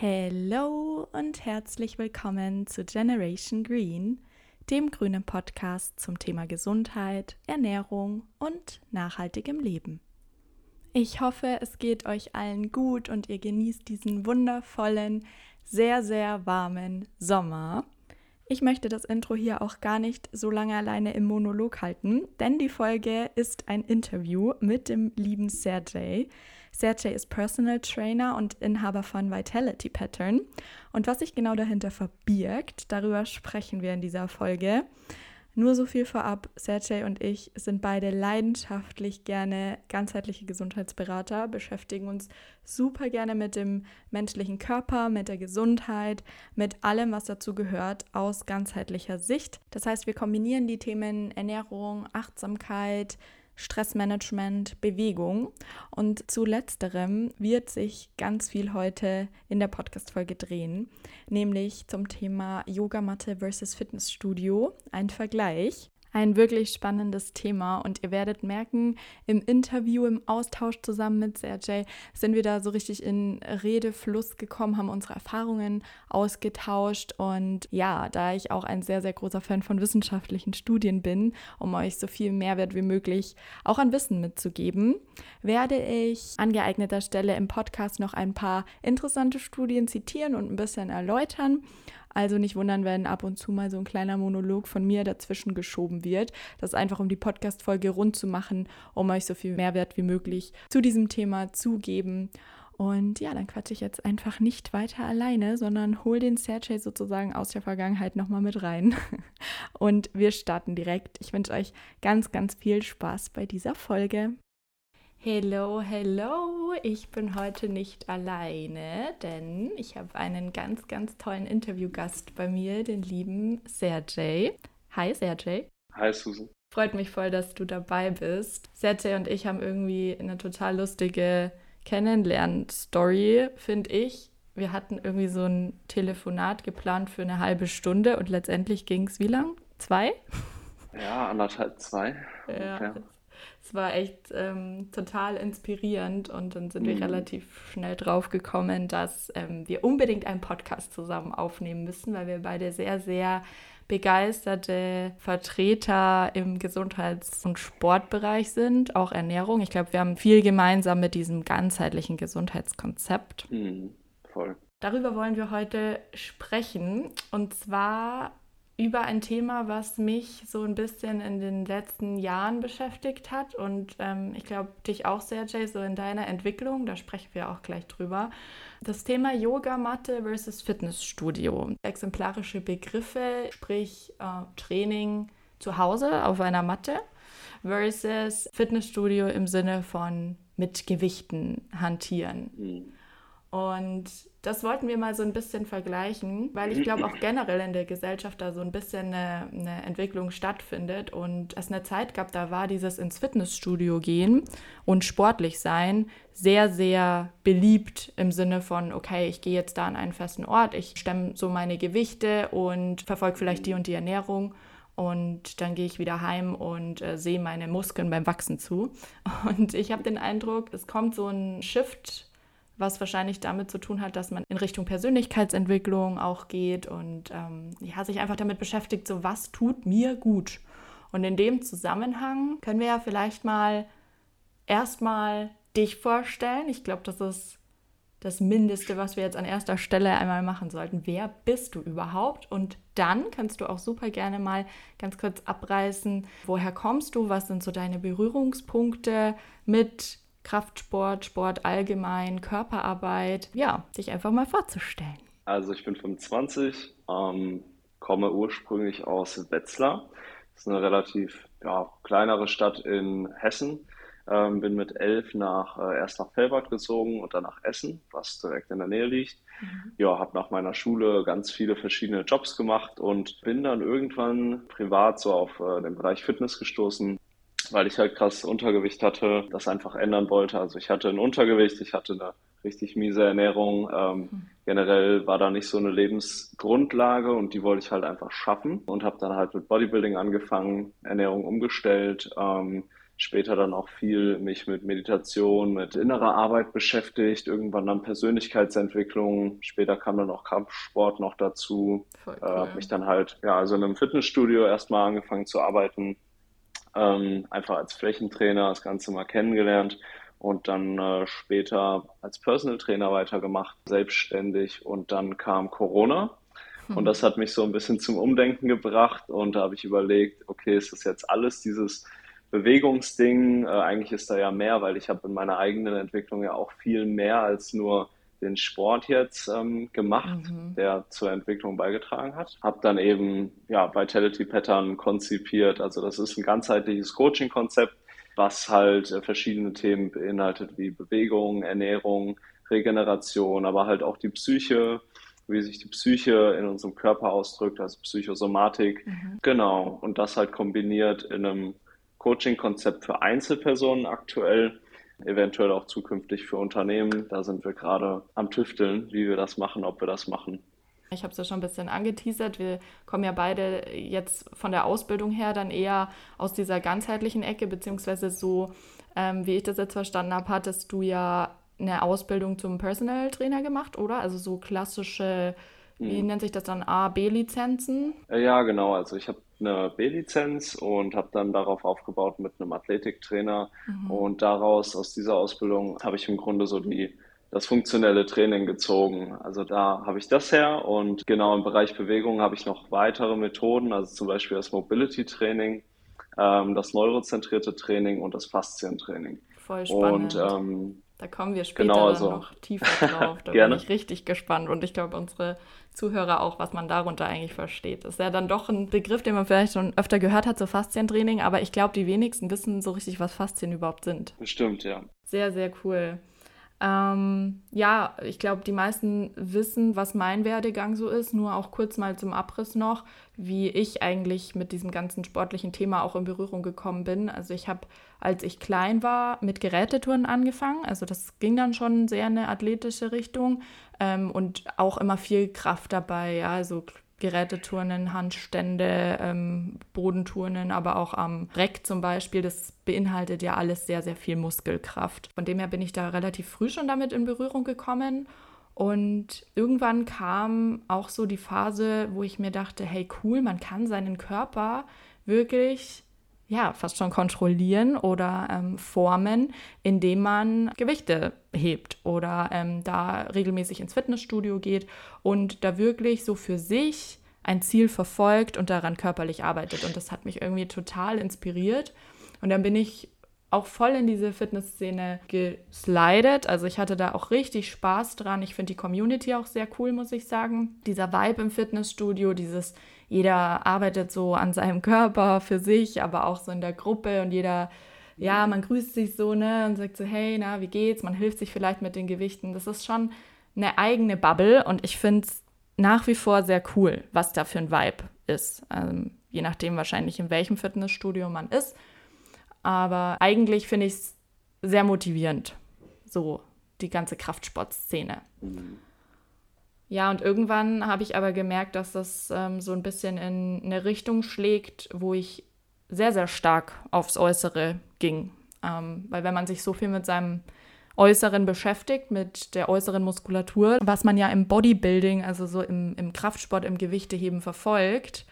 Hallo und herzlich willkommen zu Generation Green, dem grünen Podcast zum Thema Gesundheit, Ernährung und nachhaltigem Leben. Ich hoffe, es geht euch allen gut und ihr genießt diesen wundervollen, sehr, sehr warmen Sommer. Ich möchte das Intro hier auch gar nicht so lange alleine im Monolog halten, denn die Folge ist ein Interview mit dem lieben Sergej. Sergej ist Personal Trainer und Inhaber von Vitality Pattern. Und was sich genau dahinter verbirgt, darüber sprechen wir in dieser Folge. Nur so viel vorab, Sergej und ich sind beide leidenschaftlich gerne ganzheitliche Gesundheitsberater, beschäftigen uns super gerne mit dem menschlichen Körper, mit der Gesundheit, mit allem, was dazu gehört, aus ganzheitlicher Sicht. Das heißt, wir kombinieren die Themen Ernährung, Achtsamkeit, Stressmanagement, Bewegung. Und zu letzterem wird sich ganz viel heute in der Podcast-Folge drehen, nämlich zum Thema Yogamatte versus Fitnessstudio, ein Vergleich. Ein wirklich spannendes Thema. Und ihr werdet merken, im Interview, im Austausch zusammen mit Sergej sind wir da so richtig in Redefluss gekommen, haben unsere Erfahrungen ausgetauscht. Und ja, da ich auch ein sehr, sehr großer Fan von wissenschaftlichen Studien bin, um euch so viel Mehrwert wie möglich auch an Wissen mitzugeben, werde ich an geeigneter Stelle im Podcast noch ein paar interessante Studien zitieren und ein bisschen erläutern also nicht wundern, wenn ab und zu mal so ein kleiner Monolog von mir dazwischen geschoben wird. Das ist einfach, um die Podcast-Folge rund zu machen, um euch so viel Mehrwert wie möglich zu diesem Thema zu geben. Und ja, dann quatsche ich jetzt einfach nicht weiter alleine, sondern hol den Sergej sozusagen aus der Vergangenheit nochmal mit rein. Und wir starten direkt. Ich wünsche euch ganz, ganz viel Spaß bei dieser Folge. Hello, hello. Ich bin heute nicht alleine, denn ich habe einen ganz, ganz tollen Interviewgast bei mir, den lieben Sergej. Hi, Sergej. Hi, Susan. Freut mich voll, dass du dabei bist. Sergej und ich haben irgendwie eine total lustige Kennenlern-Story, finde ich. Wir hatten irgendwie so ein Telefonat geplant für eine halbe Stunde und letztendlich ging es wie lang? Zwei? Ja, anderthalb, zwei. Ja, es war echt ähm, total inspirierend und dann sind mhm. wir relativ schnell drauf gekommen, dass ähm, wir unbedingt einen Podcast zusammen aufnehmen müssen, weil wir beide sehr, sehr begeisterte Vertreter im Gesundheits- und Sportbereich sind, auch Ernährung. Ich glaube, wir haben viel gemeinsam mit diesem ganzheitlichen Gesundheitskonzept. Mhm, voll. Darüber wollen wir heute sprechen. Und zwar über ein Thema, was mich so ein bisschen in den letzten Jahren beschäftigt hat und ähm, ich glaube dich auch, Sergej, so in deiner Entwicklung, da sprechen wir auch gleich drüber. Das Thema Yogamatte versus Fitnessstudio. Exemplarische Begriffe, sprich äh, Training zu Hause auf einer Matte versus Fitnessstudio im Sinne von mit Gewichten hantieren. Mhm. Und das wollten wir mal so ein bisschen vergleichen, weil ich glaube auch generell in der Gesellschaft da so ein bisschen eine, eine, Entwicklung stattfindet und es eine Zeit gab, da war dieses ins Fitnessstudio gehen und sportlich sein sehr, sehr beliebt im Sinne von, okay, ich gehe jetzt da an einen festen Ort, ich stemme so meine Gewichte und verfolge vielleicht die und die Ernährung und dann gehe ich wieder heim und äh, sehe meine Muskeln beim Wachsen zu. Und ich habe den Eindruck, es kommt so ein Shift was wahrscheinlich damit zu tun hat, dass man in Richtung Persönlichkeitsentwicklung auch geht und ähm, ja, sich einfach damit beschäftigt, so was tut mir gut. Und in dem Zusammenhang können wir ja vielleicht mal erstmal dich vorstellen. Ich glaube, das ist das Mindeste, was wir jetzt an erster Stelle einmal machen sollten. Wer bist du überhaupt? Und dann kannst du auch super gerne mal ganz kurz abreißen, woher kommst du, was sind so deine Berührungspunkte mit Kraftsport, Sport allgemein, Körperarbeit, ja, sich einfach mal vorzustellen. Also ich bin 25, ähm, komme ursprünglich aus Wetzlar. Das ist eine relativ ja, kleinere Stadt in Hessen. Ähm, bin mit elf nach, äh, erst nach Fellbad gezogen und dann nach Essen, was direkt in der Nähe liegt. Mhm. Ja, habe nach meiner Schule ganz viele verschiedene Jobs gemacht und bin dann irgendwann privat so auf äh, den Bereich Fitness gestoßen weil ich halt krass Untergewicht hatte, das einfach ändern wollte. Also ich hatte ein Untergewicht, ich hatte eine richtig miese Ernährung. Ähm, mhm. Generell war da nicht so eine Lebensgrundlage und die wollte ich halt einfach schaffen und habe dann halt mit Bodybuilding angefangen, Ernährung umgestellt, ähm, später dann auch viel mich mit Meditation, mit innerer Arbeit beschäftigt, irgendwann dann Persönlichkeitsentwicklung, später kam dann auch Kampfsport noch dazu. Voll äh, cool. Äh, habe mich dann halt, ja, also in einem Fitnessstudio erstmal angefangen zu arbeiten, ähm, einfach als Flächentrainer das Ganze mal kennengelernt und dann äh, später als Personal Trainer weitergemacht, selbstständig und dann kam Corona. Und das hat mich so ein bisschen zum Umdenken gebracht und da habe ich überlegt, okay, ist das jetzt alles dieses Bewegungsding? Äh, eigentlich ist da ja mehr, weil ich habe in meiner eigenen Entwicklung ja auch viel mehr als nur den Sport jetzt ähm, gemacht, mhm. der zur Entwicklung beigetragen hat. Habe dann eben ja Vitality Pattern konzipiert. Also das ist ein ganzheitliches Coaching-Konzept, was halt äh, verschiedene Themen beinhaltet wie Bewegung, Ernährung, Regeneration, aber halt auch die Psyche, wie sich die Psyche in unserem Körper ausdrückt, also Psychosomatik. Mhm. Genau. Und das halt kombiniert in einem Coaching-Konzept für Einzelpersonen aktuell, eventuell auch zukünftig für Unternehmen. Da sind wir gerade am Tüfteln, wie wir das machen, ob wir das machen. Ich habe es ja schon ein bisschen angeteasert. Wir kommen ja beide jetzt von der Ausbildung her dann eher aus dieser ganzheitlichen Ecke, beziehungsweise so, ähm, wie ich das jetzt verstanden habe, hattest du ja eine Ausbildung zum Personal Trainer gemacht, oder? Also so klassische, wie hm. nennt sich das dann, A, B-Lizenzen? Äh, ja, genau. Also ich habe eine B-Lizenz und habe dann darauf aufgebaut mit einem Athletiktrainer. Mhm. Und daraus, aus dieser Ausbildung, habe ich im Grunde so die das funktionelle Training gezogen. Also da habe ich das her und genau im Bereich Bewegung habe ich noch weitere Methoden, also zum Beispiel das Mobility Training, ähm, das neurozentrierte Training und das Faszientraining. Voll spannend. Und ähm, da kommen wir später genau, also, noch tiefer drauf. Da bin ich richtig gespannt und ich glaube unsere Zuhörer auch, was man darunter eigentlich versteht. Das ist ja dann doch ein Begriff, den man vielleicht schon öfter gehört hat, so Faszientraining, aber ich glaube, die wenigsten wissen so richtig, was Faszien überhaupt sind. Bestimmt, ja. Sehr, sehr cool. Ähm, ja, ich glaube, die meisten wissen, was mein Werdegang so ist. Nur auch kurz mal zum Abriss noch, wie ich eigentlich mit diesem ganzen sportlichen Thema auch in Berührung gekommen bin. Also ich habe, als ich klein war, mit Gerätetouren angefangen. Also das ging dann schon sehr in eine athletische Richtung ähm, und auch immer viel Kraft dabei. Ja, also Geräteturnen, Handstände, ähm, Bodenturnen, aber auch am Reck zum Beispiel. Das beinhaltet ja alles sehr, sehr viel Muskelkraft. Von dem her bin ich da relativ früh schon damit in Berührung gekommen. Und irgendwann kam auch so die Phase, wo ich mir dachte, hey cool, man kann seinen Körper wirklich ja, fast schon kontrollieren oder ähm, formen, indem man Gewichte hebt oder ähm, da regelmäßig ins Fitnessstudio geht und da wirklich so für sich ein Ziel verfolgt und daran körperlich arbeitet. Und das hat mich irgendwie total inspiriert. Und dann bin ich auch voll in diese Fitnessszene geslidet. Also ich hatte da auch richtig Spaß dran. Ich finde die Community auch sehr cool, muss ich sagen. Dieser Vibe im Fitnessstudio, dieses jeder arbeitet so an seinem Körper für sich, aber auch so in der Gruppe und jeder, ja, man grüßt sich so, ne, und sagt so, hey, na, wie geht's? Man hilft sich vielleicht mit den Gewichten. Das ist schon eine eigene Bubble und ich finde es nach wie vor sehr cool, was da für ein Vibe ist. Ähm, je nachdem wahrscheinlich, in welchem Fitnessstudio man ist. Aber eigentlich finde ich es sehr motivierend, so die ganze Kraftsportszene. Mhm. Ja, und irgendwann habe ich aber gemerkt, dass das ähm, so ein bisschen in eine Richtung schlägt, wo ich sehr, sehr stark aufs Äußere ging. Ähm, weil wenn man sich so viel mit seinem Äußeren beschäftigt, mit der äußeren Muskulatur, was man ja im Bodybuilding, also so im, im Kraftsport, im Gewichteheben verfolgt,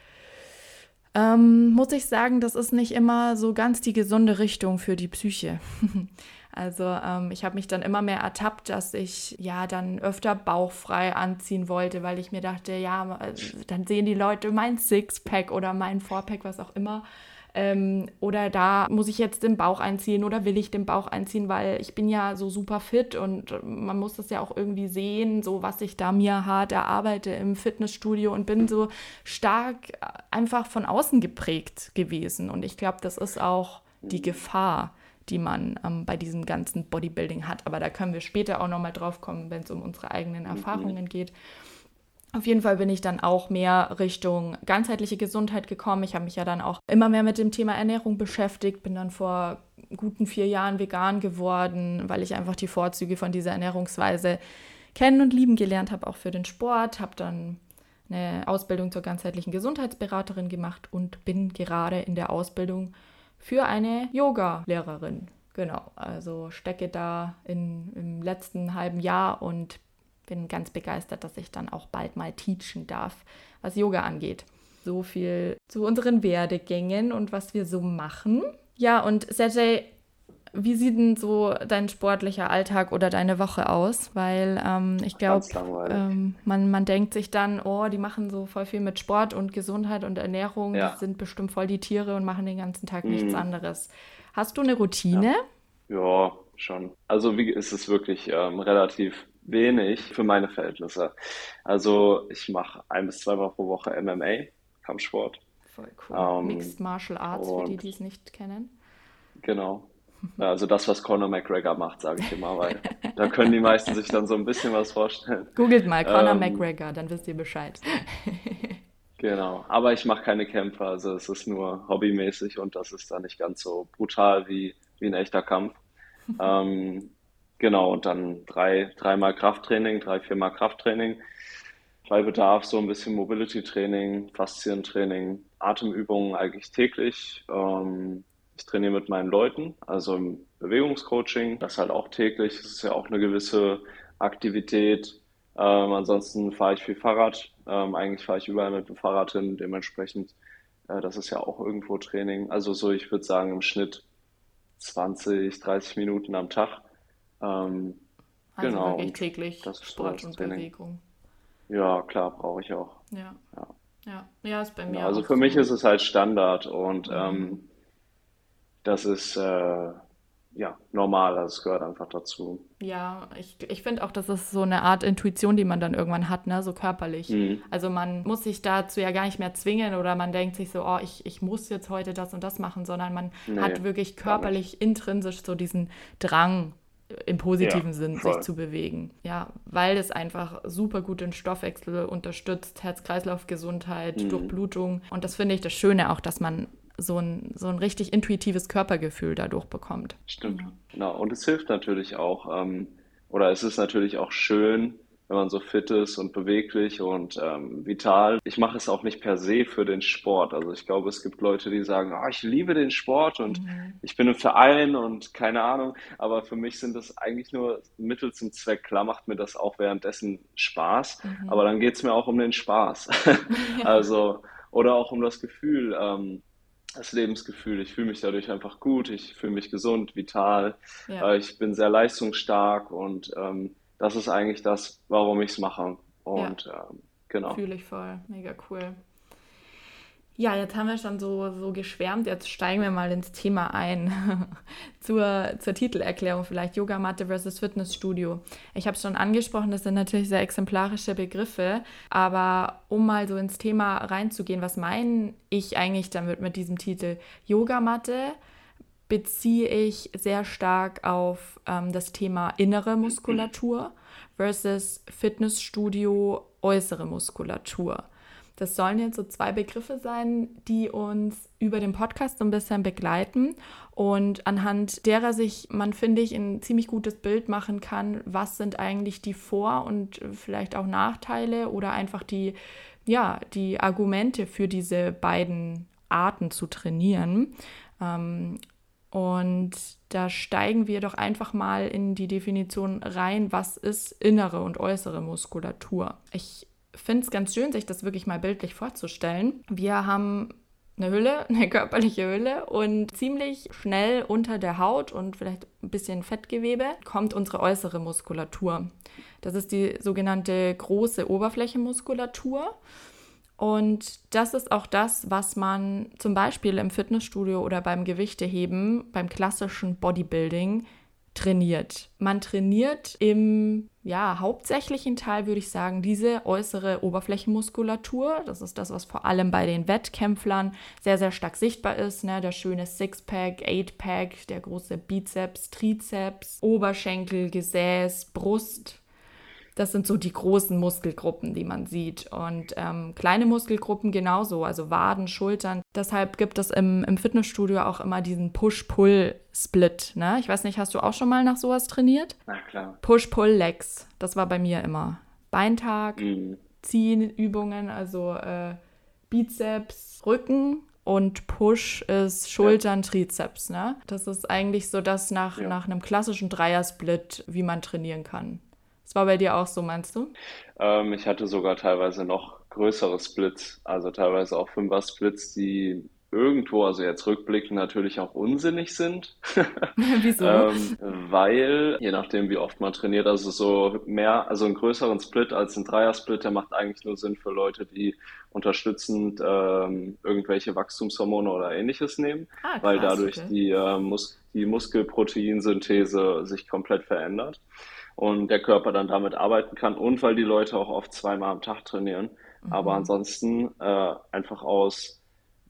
ähm, muss ich sagen, das ist nicht immer so ganz die gesunde Richtung für die Psyche. Also ähm, ich habe mich dann immer mehr ertappt, dass ich ja dann öfter bauchfrei anziehen wollte, weil ich mir dachte, ja, dann sehen die Leute mein Sixpack oder mein Fourpack, was auch immer. Ähm, oder da muss ich jetzt den Bauch einziehen oder will ich den Bauch einziehen, weil ich bin ja so super fit und man muss das ja auch irgendwie sehen, so was ich da mir hart erarbeite im Fitnessstudio und bin so stark einfach von außen geprägt gewesen. Und ich glaube, das ist auch die Gefahr die man ähm, bei diesem ganzen Bodybuilding hat. Aber da können wir später auch nochmal drauf kommen, wenn es um unsere eigenen mhm. Erfahrungen geht. Auf jeden Fall bin ich dann auch mehr Richtung ganzheitliche Gesundheit gekommen. Ich habe mich ja dann auch immer mehr mit dem Thema Ernährung beschäftigt, bin dann vor guten vier Jahren vegan geworden, weil ich einfach die Vorzüge von dieser Ernährungsweise kennen und lieben gelernt habe, auch für den Sport. Habe dann eine Ausbildung zur ganzheitlichen Gesundheitsberaterin gemacht und bin gerade in der Ausbildung für eine Yoga-Lehrerin. Genau, also stecke da in, im letzten halben Jahr und bin ganz begeistert, dass ich dann auch bald mal teachen darf, was Yoga angeht. So viel zu unseren Werdegängen und was wir so machen. Ja, und Sergej, wie sieht denn so dein sportlicher Alltag oder deine Woche aus? Weil ähm, ich glaube, ähm, man, man denkt sich dann, oh, die machen so voll viel mit Sport und Gesundheit und Ernährung, ja. die sind bestimmt voll die Tiere und machen den ganzen Tag mhm. nichts anderes. Hast du eine Routine? Ja, ja schon. Also wie ist es wirklich ähm, relativ wenig für meine Verhältnisse. Also ich mache ein bis zweimal pro Woche MMA, Kampfsport. Voll cool. Ähm, Mixed Martial Arts, für die, die es nicht kennen. Genau. Also das, was Conor McGregor macht, sage ich immer, weil da können die meisten sich dann so ein bisschen was vorstellen. Googelt mal Conor ähm, McGregor, dann wisst ihr Bescheid. genau, aber ich mache keine Kämpfe, also es ist nur hobbymäßig und das ist dann nicht ganz so brutal wie, wie ein echter Kampf. ähm, genau, und dann drei, dreimal Krafttraining, drei, viermal Krafttraining. Bei Bedarf so ein bisschen Mobility-Training, Faszientraining, Atemübungen eigentlich täglich. Ähm, ich trainiere mit meinen Leuten, also im Bewegungscoaching, das halt auch täglich. Das ist ja auch eine gewisse Aktivität. Ähm, ansonsten fahre ich viel Fahrrad. Ähm, eigentlich fahre ich überall mit dem Fahrrad hin. Dementsprechend, äh, das ist ja auch irgendwo Training. Also so, ich würde sagen, im Schnitt 20, 30 Minuten am Tag. Ähm, also genau. wirklich täglich Sport und Training. Bewegung. Ja, klar, brauche ich auch. Ja. ja. Ja, ja, ist bei mir. Ja, also für so. mich ist es halt Standard und mhm. ähm, das ist äh, ja normal, also es gehört einfach dazu. Ja, ich, ich finde auch, das ist so eine Art Intuition, die man dann irgendwann hat, ne? so körperlich. Mhm. Also man muss sich dazu ja gar nicht mehr zwingen oder man denkt sich so, oh, ich, ich muss jetzt heute das und das machen, sondern man nee, hat wirklich körperlich intrinsisch so diesen Drang, im positiven ja, Sinn voll. sich zu bewegen. Ja, weil es einfach super gut den Stoffwechsel unterstützt, Herz-Kreislauf-Gesundheit, mhm. Durchblutung. Und das finde ich das Schöne auch, dass man so ein, so ein richtig intuitives Körpergefühl dadurch bekommt. Stimmt, genau. Und es hilft natürlich auch, ähm, oder es ist natürlich auch schön, wenn man so fit ist und beweglich und ähm, vital. Ich mache es auch nicht per se für den Sport. Also ich glaube, es gibt Leute, die sagen, oh, ich liebe den Sport und mhm. ich bin im Verein und keine Ahnung. Aber für mich sind das eigentlich nur Mittel zum Zweck. Klar macht mir das auch währenddessen Spaß, mhm. aber dann geht es mir auch um den Spaß. also, oder auch um das Gefühl, ähm, das Lebensgefühl. Ich fühle mich dadurch einfach gut, ich fühle mich gesund, vital, ja. äh, ich bin sehr leistungsstark und ähm, das ist eigentlich das, warum ich es mache. Und ja. ähm, genau. Fühle ich voll, mega cool. Ja, jetzt haben wir schon so, so geschwärmt. Jetzt steigen wir mal ins Thema ein. zur, zur Titelerklärung vielleicht. Yogamatte versus Fitnessstudio. Ich habe es schon angesprochen, das sind natürlich sehr exemplarische Begriffe. Aber um mal so ins Thema reinzugehen, was meine ich eigentlich damit mit diesem Titel? Yogamatte beziehe ich sehr stark auf ähm, das Thema innere Muskulatur versus Fitnessstudio äußere Muskulatur. Das sollen jetzt so zwei Begriffe sein, die uns über den Podcast so ein bisschen begleiten und anhand derer sich man, finde ich, ein ziemlich gutes Bild machen kann, was sind eigentlich die Vor- und vielleicht auch Nachteile oder einfach die, ja, die Argumente für diese beiden Arten zu trainieren. Ähm, und da steigen wir doch einfach mal in die Definition rein, was ist innere und äußere Muskulatur. Ich finde es ganz schön, sich das wirklich mal bildlich vorzustellen. Wir haben eine Hülle, eine körperliche Hülle und ziemlich schnell unter der Haut und vielleicht ein bisschen Fettgewebe kommt unsere äußere Muskulatur. Das ist die sogenannte große Oberflächenmuskulatur. Und das ist auch das, was man zum Beispiel im Fitnessstudio oder beim Gewichteheben, beim klassischen Bodybuilding trainiert. Man trainiert im ja, hauptsächlichen Teil, würde ich sagen, diese äußere Oberflächenmuskulatur. Das ist das, was vor allem bei den Wettkämpflern sehr, sehr stark sichtbar ist. Ne? Der schöne Sixpack, Eightpack, der große Bizeps, Trizeps, Oberschenkel, Gesäß, Brust. Das sind so die großen Muskelgruppen, die man sieht. Und ähm, kleine Muskelgruppen genauso, also Waden, Schultern. Deshalb gibt es im, im Fitnessstudio auch immer diesen Push-Pull-Split. Ne? Ich weiß nicht, hast du auch schon mal nach sowas trainiert? Na klar. Push-Pull-Legs, das war bei mir immer. Beintag, mhm. Ziehen, Übungen, also äh, Bizeps, Rücken und Push ist Schultern, ja. Trizeps. Ne? Das ist eigentlich so das nach, ja. nach einem klassischen Dreiersplit, wie man trainieren kann. Das war bei dir auch so, meinst du? Ähm, ich hatte sogar teilweise noch größere Splits, also teilweise auch Fünfer-Splits, die irgendwo, also jetzt rückblickend natürlich auch unsinnig sind. Wieso? ähm, weil, je nachdem, wie oft man trainiert, also so mehr, also einen größeren Split als ein Dreier-Split, der macht eigentlich nur Sinn für Leute, die unterstützend ähm, irgendwelche Wachstumshormone oder ähnliches nehmen, ah, krass, weil dadurch okay. die, äh, Mus die Muskelproteinsynthese sich komplett verändert und der Körper dann damit arbeiten kann und weil die Leute auch oft zweimal am Tag trainieren. Mhm. Aber ansonsten äh, einfach aus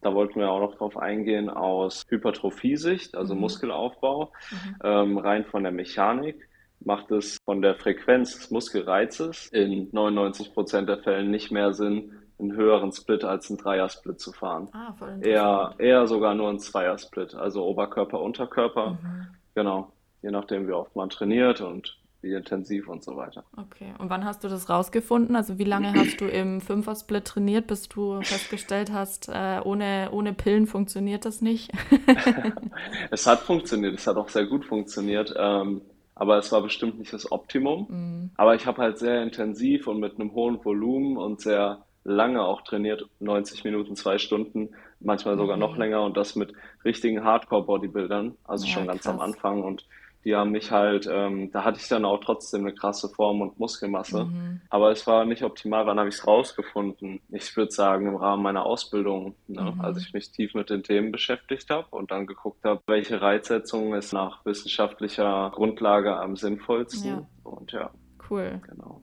da wollten wir auch noch drauf eingehen aus Hypertrophiesicht, also mhm. Muskelaufbau, mhm. Ähm, rein von der Mechanik macht es von der Frequenz des Muskelreizes in 99 Prozent der Fällen nicht mehr Sinn, einen höheren Split als einen Dreier-Split zu fahren. Ah, voll eher, eher sogar nur ein Zweier-Split, also Oberkörper, Unterkörper. Mhm. Genau, je nachdem, wie oft man trainiert und wie intensiv und so weiter. Okay, und wann hast du das rausgefunden? Also wie lange hast du im Fünfer-Split trainiert, bis du festgestellt hast, äh, ohne, ohne Pillen funktioniert das nicht? es hat funktioniert, es hat auch sehr gut funktioniert. Ähm, aber es war bestimmt nicht das Optimum. Mhm. Aber ich habe halt sehr intensiv und mit einem hohen Volumen und sehr lange auch trainiert, 90 Minuten, zwei Stunden, manchmal sogar mhm. noch länger und das mit richtigen Hardcore-Bodybuildern, also ja, schon ganz krass. am Anfang und die haben mich halt, ähm, da hatte ich dann auch trotzdem eine krasse Form und Muskelmasse. Mhm. Aber es war nicht optimal. Wann habe ich es rausgefunden? Ich würde sagen, im Rahmen meiner Ausbildung, ne? mhm. als ich mich tief mit den Themen beschäftigt habe und dann geguckt habe, welche Reizsetzung ist nach wissenschaftlicher Grundlage am sinnvollsten. Ja. Und ja. Cool. Genau.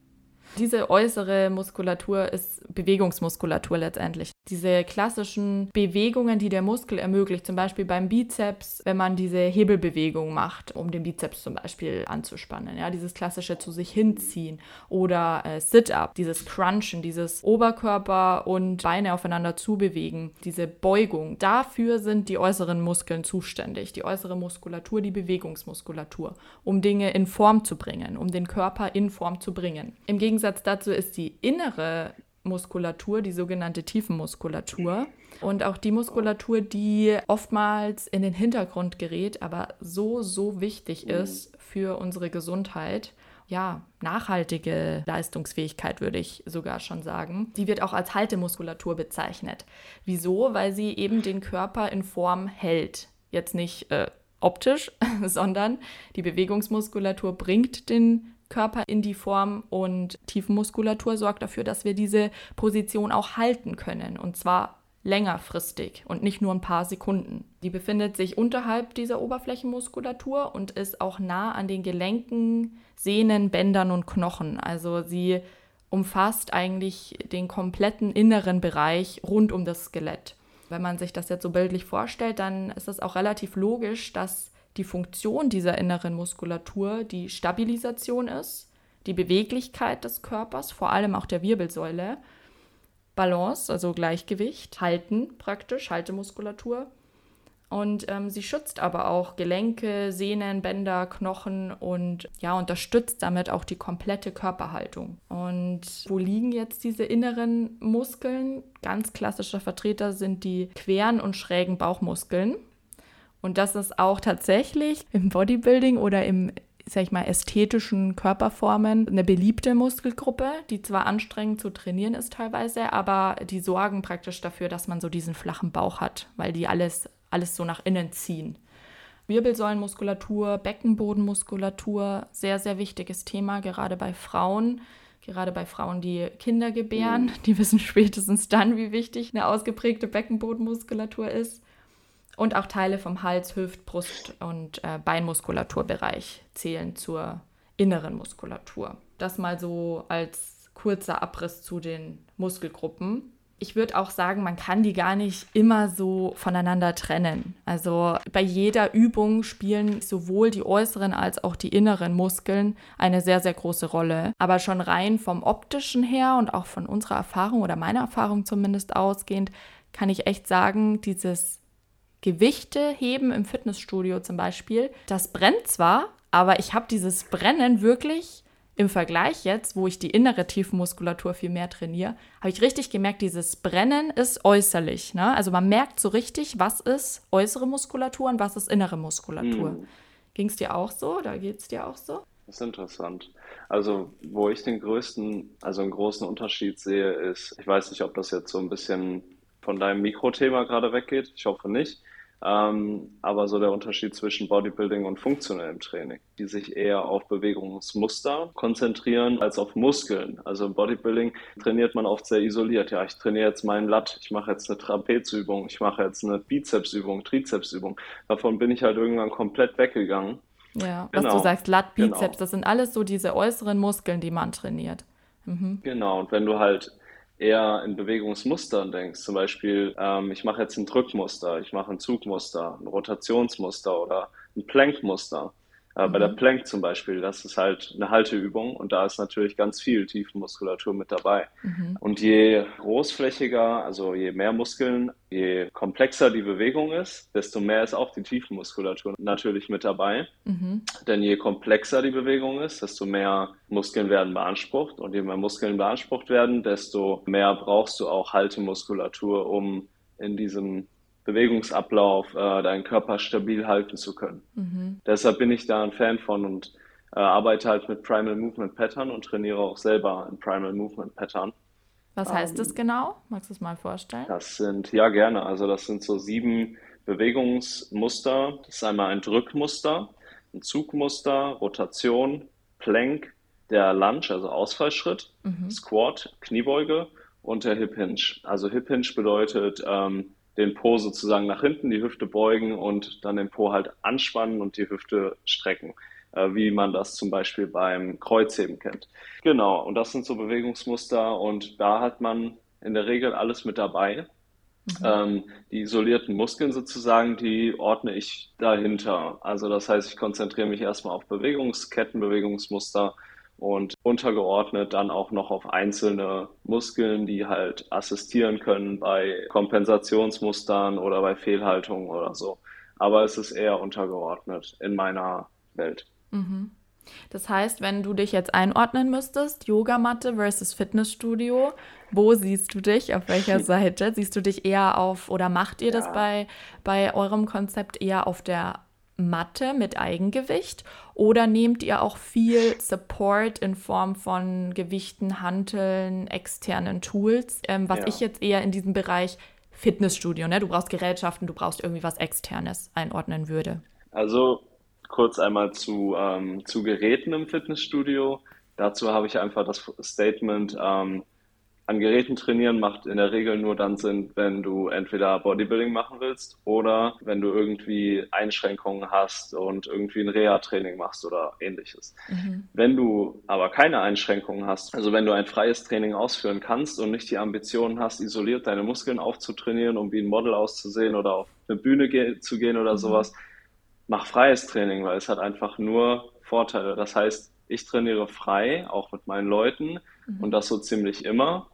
Diese äußere Muskulatur ist Bewegungsmuskulatur letztendlich. Diese klassischen Bewegungen, die der Muskel ermöglicht, zum Beispiel beim Bizeps, wenn man diese Hebelbewegung macht, um den Bizeps zum Beispiel anzuspannen, ja, dieses klassische zu sich hinziehen oder äh, Sit-up, dieses Crunchen, dieses Oberkörper und Beine aufeinander zubewegen, diese Beugung. Dafür sind die äußeren Muskeln zuständig, die äußere Muskulatur, die Bewegungsmuskulatur, um Dinge in Form zu bringen, um den Körper in Form zu bringen. Im Gegensatz dazu ist die innere Muskulatur, die sogenannte Tiefenmuskulatur. Und auch die Muskulatur, die oftmals in den Hintergrund gerät, aber so, so wichtig ist für unsere Gesundheit. Ja, nachhaltige Leistungsfähigkeit würde ich sogar schon sagen. Die wird auch als Haltemuskulatur bezeichnet. Wieso? Weil sie eben den Körper in Form hält. Jetzt nicht äh, optisch, sondern die Bewegungsmuskulatur bringt den Körper in die Form und Tiefenmuskulatur sorgt dafür, dass wir diese Position auch halten können und zwar längerfristig und nicht nur ein paar Sekunden. Die befindet sich unterhalb dieser Oberflächenmuskulatur und ist auch nah an den Gelenken, Sehnen, Bändern und Knochen. Also sie umfasst eigentlich den kompletten inneren Bereich rund um das Skelett. Wenn man sich das jetzt so bildlich vorstellt, dann ist es auch relativ logisch, dass die Funktion dieser inneren Muskulatur die Stabilisation ist, die Beweglichkeit des Körpers, vor allem auch der Wirbelsäule, Balance, also Gleichgewicht, Halten praktisch, Haltemuskulatur. Und ähm, sie schützt aber auch Gelenke, Sehnen, Bänder, Knochen und ja, unterstützt damit auch die komplette Körperhaltung. Und wo liegen jetzt diese inneren Muskeln? Ganz klassischer Vertreter sind die queren und schrägen Bauchmuskeln. Und das ist auch tatsächlich im Bodybuilding oder im, sag ich mal, ästhetischen Körperformen eine beliebte Muskelgruppe, die zwar anstrengend zu trainieren ist teilweise, aber die sorgen praktisch dafür, dass man so diesen flachen Bauch hat, weil die alles, alles so nach innen ziehen. Wirbelsäulenmuskulatur, Beckenbodenmuskulatur, sehr, sehr wichtiges Thema, gerade bei Frauen. Gerade bei Frauen, die Kinder gebären, mhm. die wissen spätestens dann, wie wichtig eine ausgeprägte Beckenbodenmuskulatur ist und auch Teile vom Hals, Hüft, Brust und äh, Beinmuskulaturbereich zählen zur inneren Muskulatur. Das mal so als kurzer Abriss zu den Muskelgruppen. Ich würde auch sagen, man kann die gar nicht immer so voneinander trennen. Also bei jeder Übung spielen sowohl die äußeren als auch die inneren Muskeln eine sehr, sehr große Rolle. Aber schon rein vom optischen her und auch von unserer Erfahrung oder meiner Erfahrung zumindest ausgehend, kann ich echt sagen, dieses Gewichte heben im Fitnessstudio zum Beispiel, das brennt zwar, aber ich habe dieses Brennen wirklich im Vergleich jetzt, wo ich die innere Tiefenmuskulatur viel mehr trainiere, habe ich richtig gemerkt, dieses Brennen ist äußerlich. Ne? Also man merkt so richtig, was ist äußere Muskulatur und was ist innere Muskulatur. Hm. Ging es dir auch so oder geht es dir auch so? Das ist interessant. Also, wo ich den größten, also einen großen Unterschied sehe, ist, ich weiß nicht, ob das jetzt so ein bisschen von deinem Mikrothema gerade weggeht. Ich hoffe nicht. Ähm, aber so der Unterschied zwischen Bodybuilding und funktionellem Training, die sich eher auf Bewegungsmuster konzentrieren als auf Muskeln. Also im Bodybuilding trainiert man oft sehr isoliert. Ja, ich trainiere jetzt meinen Lat, ich mache jetzt eine Trapezübung, ich mache jetzt eine Bizepsübung, Trizepsübung. Davon bin ich halt irgendwann komplett weggegangen. Ja, genau. was du sagst, Lat, Bizeps, genau. das sind alles so diese äußeren Muskeln, die man trainiert. Mhm. Genau, und wenn du halt eher in Bewegungsmustern denkst, zum Beispiel, ähm, ich mache jetzt ein Drückmuster, ich mache ein Zugmuster, ein Rotationsmuster oder ein Plankmuster, äh, mhm. Bei der mhm. Plank zum Beispiel, das ist halt eine Halteübung und da ist natürlich ganz viel Tiefenmuskulatur mit dabei. Mhm. Und je großflächiger, also je mehr Muskeln, je komplexer die Bewegung ist, desto mehr ist auch die Tiefenmuskulatur natürlich mit dabei. Mhm. Denn je komplexer die Bewegung ist, desto mehr Muskeln werden beansprucht und je mehr Muskeln beansprucht werden, desto mehr brauchst du auch Haltemuskulatur, um in diesem Bewegungsablauf, äh, deinen Körper stabil halten zu können. Mhm. Deshalb bin ich da ein Fan von und äh, arbeite halt mit Primal Movement Pattern und trainiere auch selber in Primal Movement Pattern. Was heißt ähm, das genau? Magst du es mal vorstellen? Das sind, ja gerne, also das sind so sieben Bewegungsmuster. Das ist einmal ein Drückmuster, ein Zugmuster, Rotation, Plank, der Lunge, also Ausfallschritt, mhm. Squat, Kniebeuge und der Hip Hinge. Also Hip Hinge bedeutet, ähm, den Po sozusagen nach hinten, die Hüfte beugen und dann den Po halt anspannen und die Hüfte strecken, äh, wie man das zum Beispiel beim Kreuzheben kennt. Genau, und das sind so Bewegungsmuster und da hat man in der Regel alles mit dabei. Mhm. Ähm, die isolierten Muskeln sozusagen, die ordne ich dahinter. Also das heißt, ich konzentriere mich erstmal auf Bewegungsketten, Bewegungsmuster, und untergeordnet dann auch noch auf einzelne Muskeln, die halt assistieren können bei Kompensationsmustern oder bei Fehlhaltungen oder so. Aber es ist eher untergeordnet in meiner Welt. Mhm. Das heißt, wenn du dich jetzt einordnen müsstest, Yogamatte versus Fitnessstudio, wo siehst du dich? Auf welcher Seite? Siehst du dich eher auf oder macht ihr ja. das bei, bei eurem Konzept eher auf der Matte mit Eigengewicht oder nehmt ihr auch viel Support in Form von Gewichten, Hanteln, externen Tools, ähm, was ja. ich jetzt eher in diesem Bereich Fitnessstudio, ne? du brauchst Gerätschaften, du brauchst irgendwie was externes einordnen würde? Also kurz einmal zu, ähm, zu Geräten im Fitnessstudio. Dazu habe ich einfach das Statement, ähm, an Geräten trainieren macht in der Regel nur dann Sinn, wenn du entweder Bodybuilding machen willst oder wenn du irgendwie Einschränkungen hast und irgendwie ein Reha-Training machst oder ähnliches. Mhm. Wenn du aber keine Einschränkungen hast, also wenn du ein freies Training ausführen kannst und nicht die Ambitionen hast, isoliert deine Muskeln aufzutrainieren, um wie ein Model auszusehen oder auf eine Bühne ge zu gehen oder mhm. sowas, mach freies Training, weil es hat einfach nur Vorteile. Das heißt, ich trainiere frei, auch mit meinen Leuten mhm. und das so ziemlich immer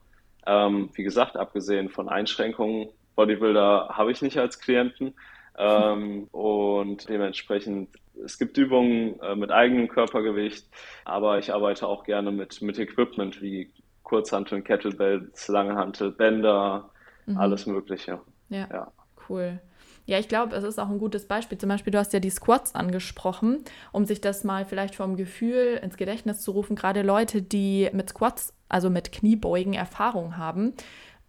ähm, wie gesagt, abgesehen von Einschränkungen, Bodybuilder habe ich nicht als Klienten. Ähm, und dementsprechend, es gibt Übungen äh, mit eigenem Körpergewicht, aber ich arbeite auch gerne mit, mit Equipment wie Kurzhanteln, Kettlebells, Langhantel, Bänder, mhm. alles Mögliche. Ja, ja. cool. Ja, ich glaube, es ist auch ein gutes Beispiel. Zum Beispiel, du hast ja die Squats angesprochen, um sich das mal vielleicht vom Gefühl ins Gedächtnis zu rufen. Gerade Leute, die mit Squats, also mit Kniebeugen Erfahrung haben.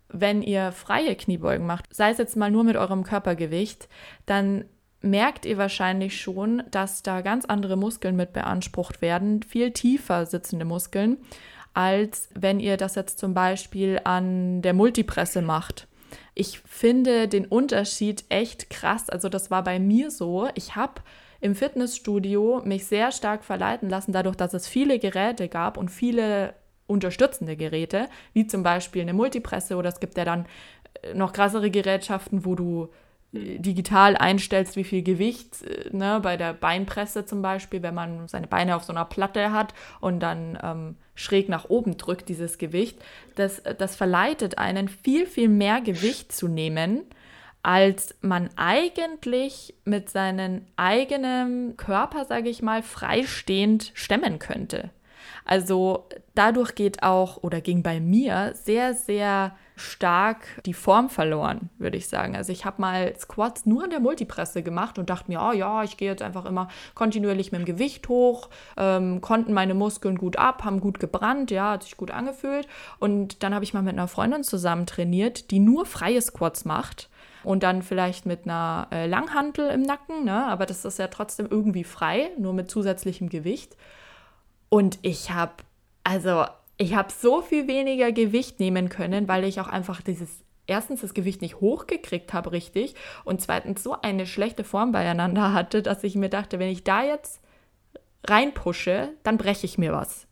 Wenn ihr freie Kniebeugen macht, sei es jetzt mal nur mit eurem Körpergewicht, dann merkt ihr wahrscheinlich schon, dass da ganz andere Muskeln mit beansprucht werden, viel tiefer sitzende Muskeln, als wenn ihr das jetzt zum Beispiel an der Multipresse macht ich finde den Unterschied echt krass. Also das war bei mir so. Ich habe im Fitnessstudio mich sehr stark verleiten lassen, dadurch, dass es viele Geräte gab und viele unterstützende Geräte, wie zum Beispiel eine Multipresse oder es gibt ja dann äh, noch krassere Gerätschaften, wo du digital einstellst, wie viel Gewicht, äh, ne, bei der Beinpresse zum Beispiel, wenn man seine Beine auf so einer Platte hat und dann ähm, schräg nach oben drückt, dieses Gewicht, das, das verleitet einen viel, viel mehr Gewicht zu nehmen, als man eigentlich mit seinem eigenen Körper, sage ich mal, freistehend stemmen könnte. Also dadurch geht auch oder ging bei mir sehr, sehr stark die Form verloren, würde ich sagen. Also ich habe mal Squats nur an der Multipresse gemacht und dachte mir, oh ja, ich gehe jetzt einfach immer kontinuierlich mit dem Gewicht hoch, ähm, konnten meine Muskeln gut ab, haben gut gebrannt, ja, hat sich gut angefühlt. Und dann habe ich mal mit einer Freundin zusammen trainiert, die nur freie Squats macht und dann vielleicht mit einer äh, Langhantel im Nacken, ne? aber das ist ja trotzdem irgendwie frei, nur mit zusätzlichem Gewicht. Und ich habe, also ich habe so viel weniger Gewicht nehmen können, weil ich auch einfach dieses erstens das Gewicht nicht hochgekriegt habe richtig und zweitens so eine schlechte Form beieinander hatte, dass ich mir dachte, wenn ich da jetzt reinpushe, dann breche ich mir was.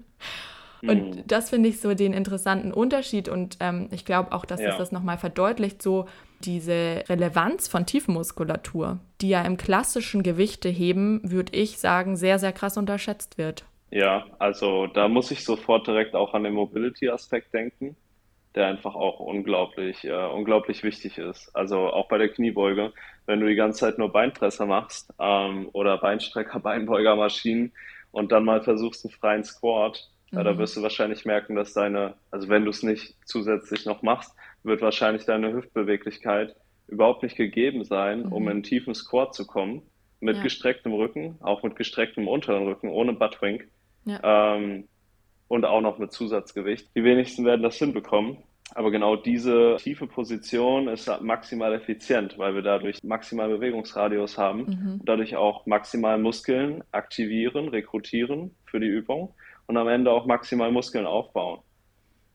und mhm. das finde ich so den interessanten Unterschied und ähm, ich glaube auch, dass ja. das das nochmal verdeutlicht, so diese Relevanz von Tiefenmuskulatur, die ja im klassischen Gewichteheben, würde ich sagen, sehr, sehr krass unterschätzt wird. Ja, also da muss ich sofort direkt auch an den Mobility-Aspekt denken, der einfach auch unglaublich, äh, unglaublich wichtig ist. Also auch bei der Kniebeuge, wenn du die ganze Zeit nur Beinpresser machst ähm, oder Beinstrecker, Beinbeugermaschinen und dann mal versuchst einen freien Squat, mhm. äh, da wirst du wahrscheinlich merken, dass deine, also wenn du es nicht zusätzlich noch machst, wird wahrscheinlich deine Hüftbeweglichkeit überhaupt nicht gegeben sein, mhm. um in einen tiefen Squat zu kommen. Mit ja. gestrecktem Rücken, auch mit gestrecktem unteren Rücken, ohne Buttwink. Ja. Ähm, und auch noch mit Zusatzgewicht. Die wenigsten werden das hinbekommen. Aber genau diese tiefe Position ist maximal effizient, weil wir dadurch maximal Bewegungsradius haben mhm. und dadurch auch maximal Muskeln aktivieren, rekrutieren für die Übung und am Ende auch maximal Muskeln aufbauen.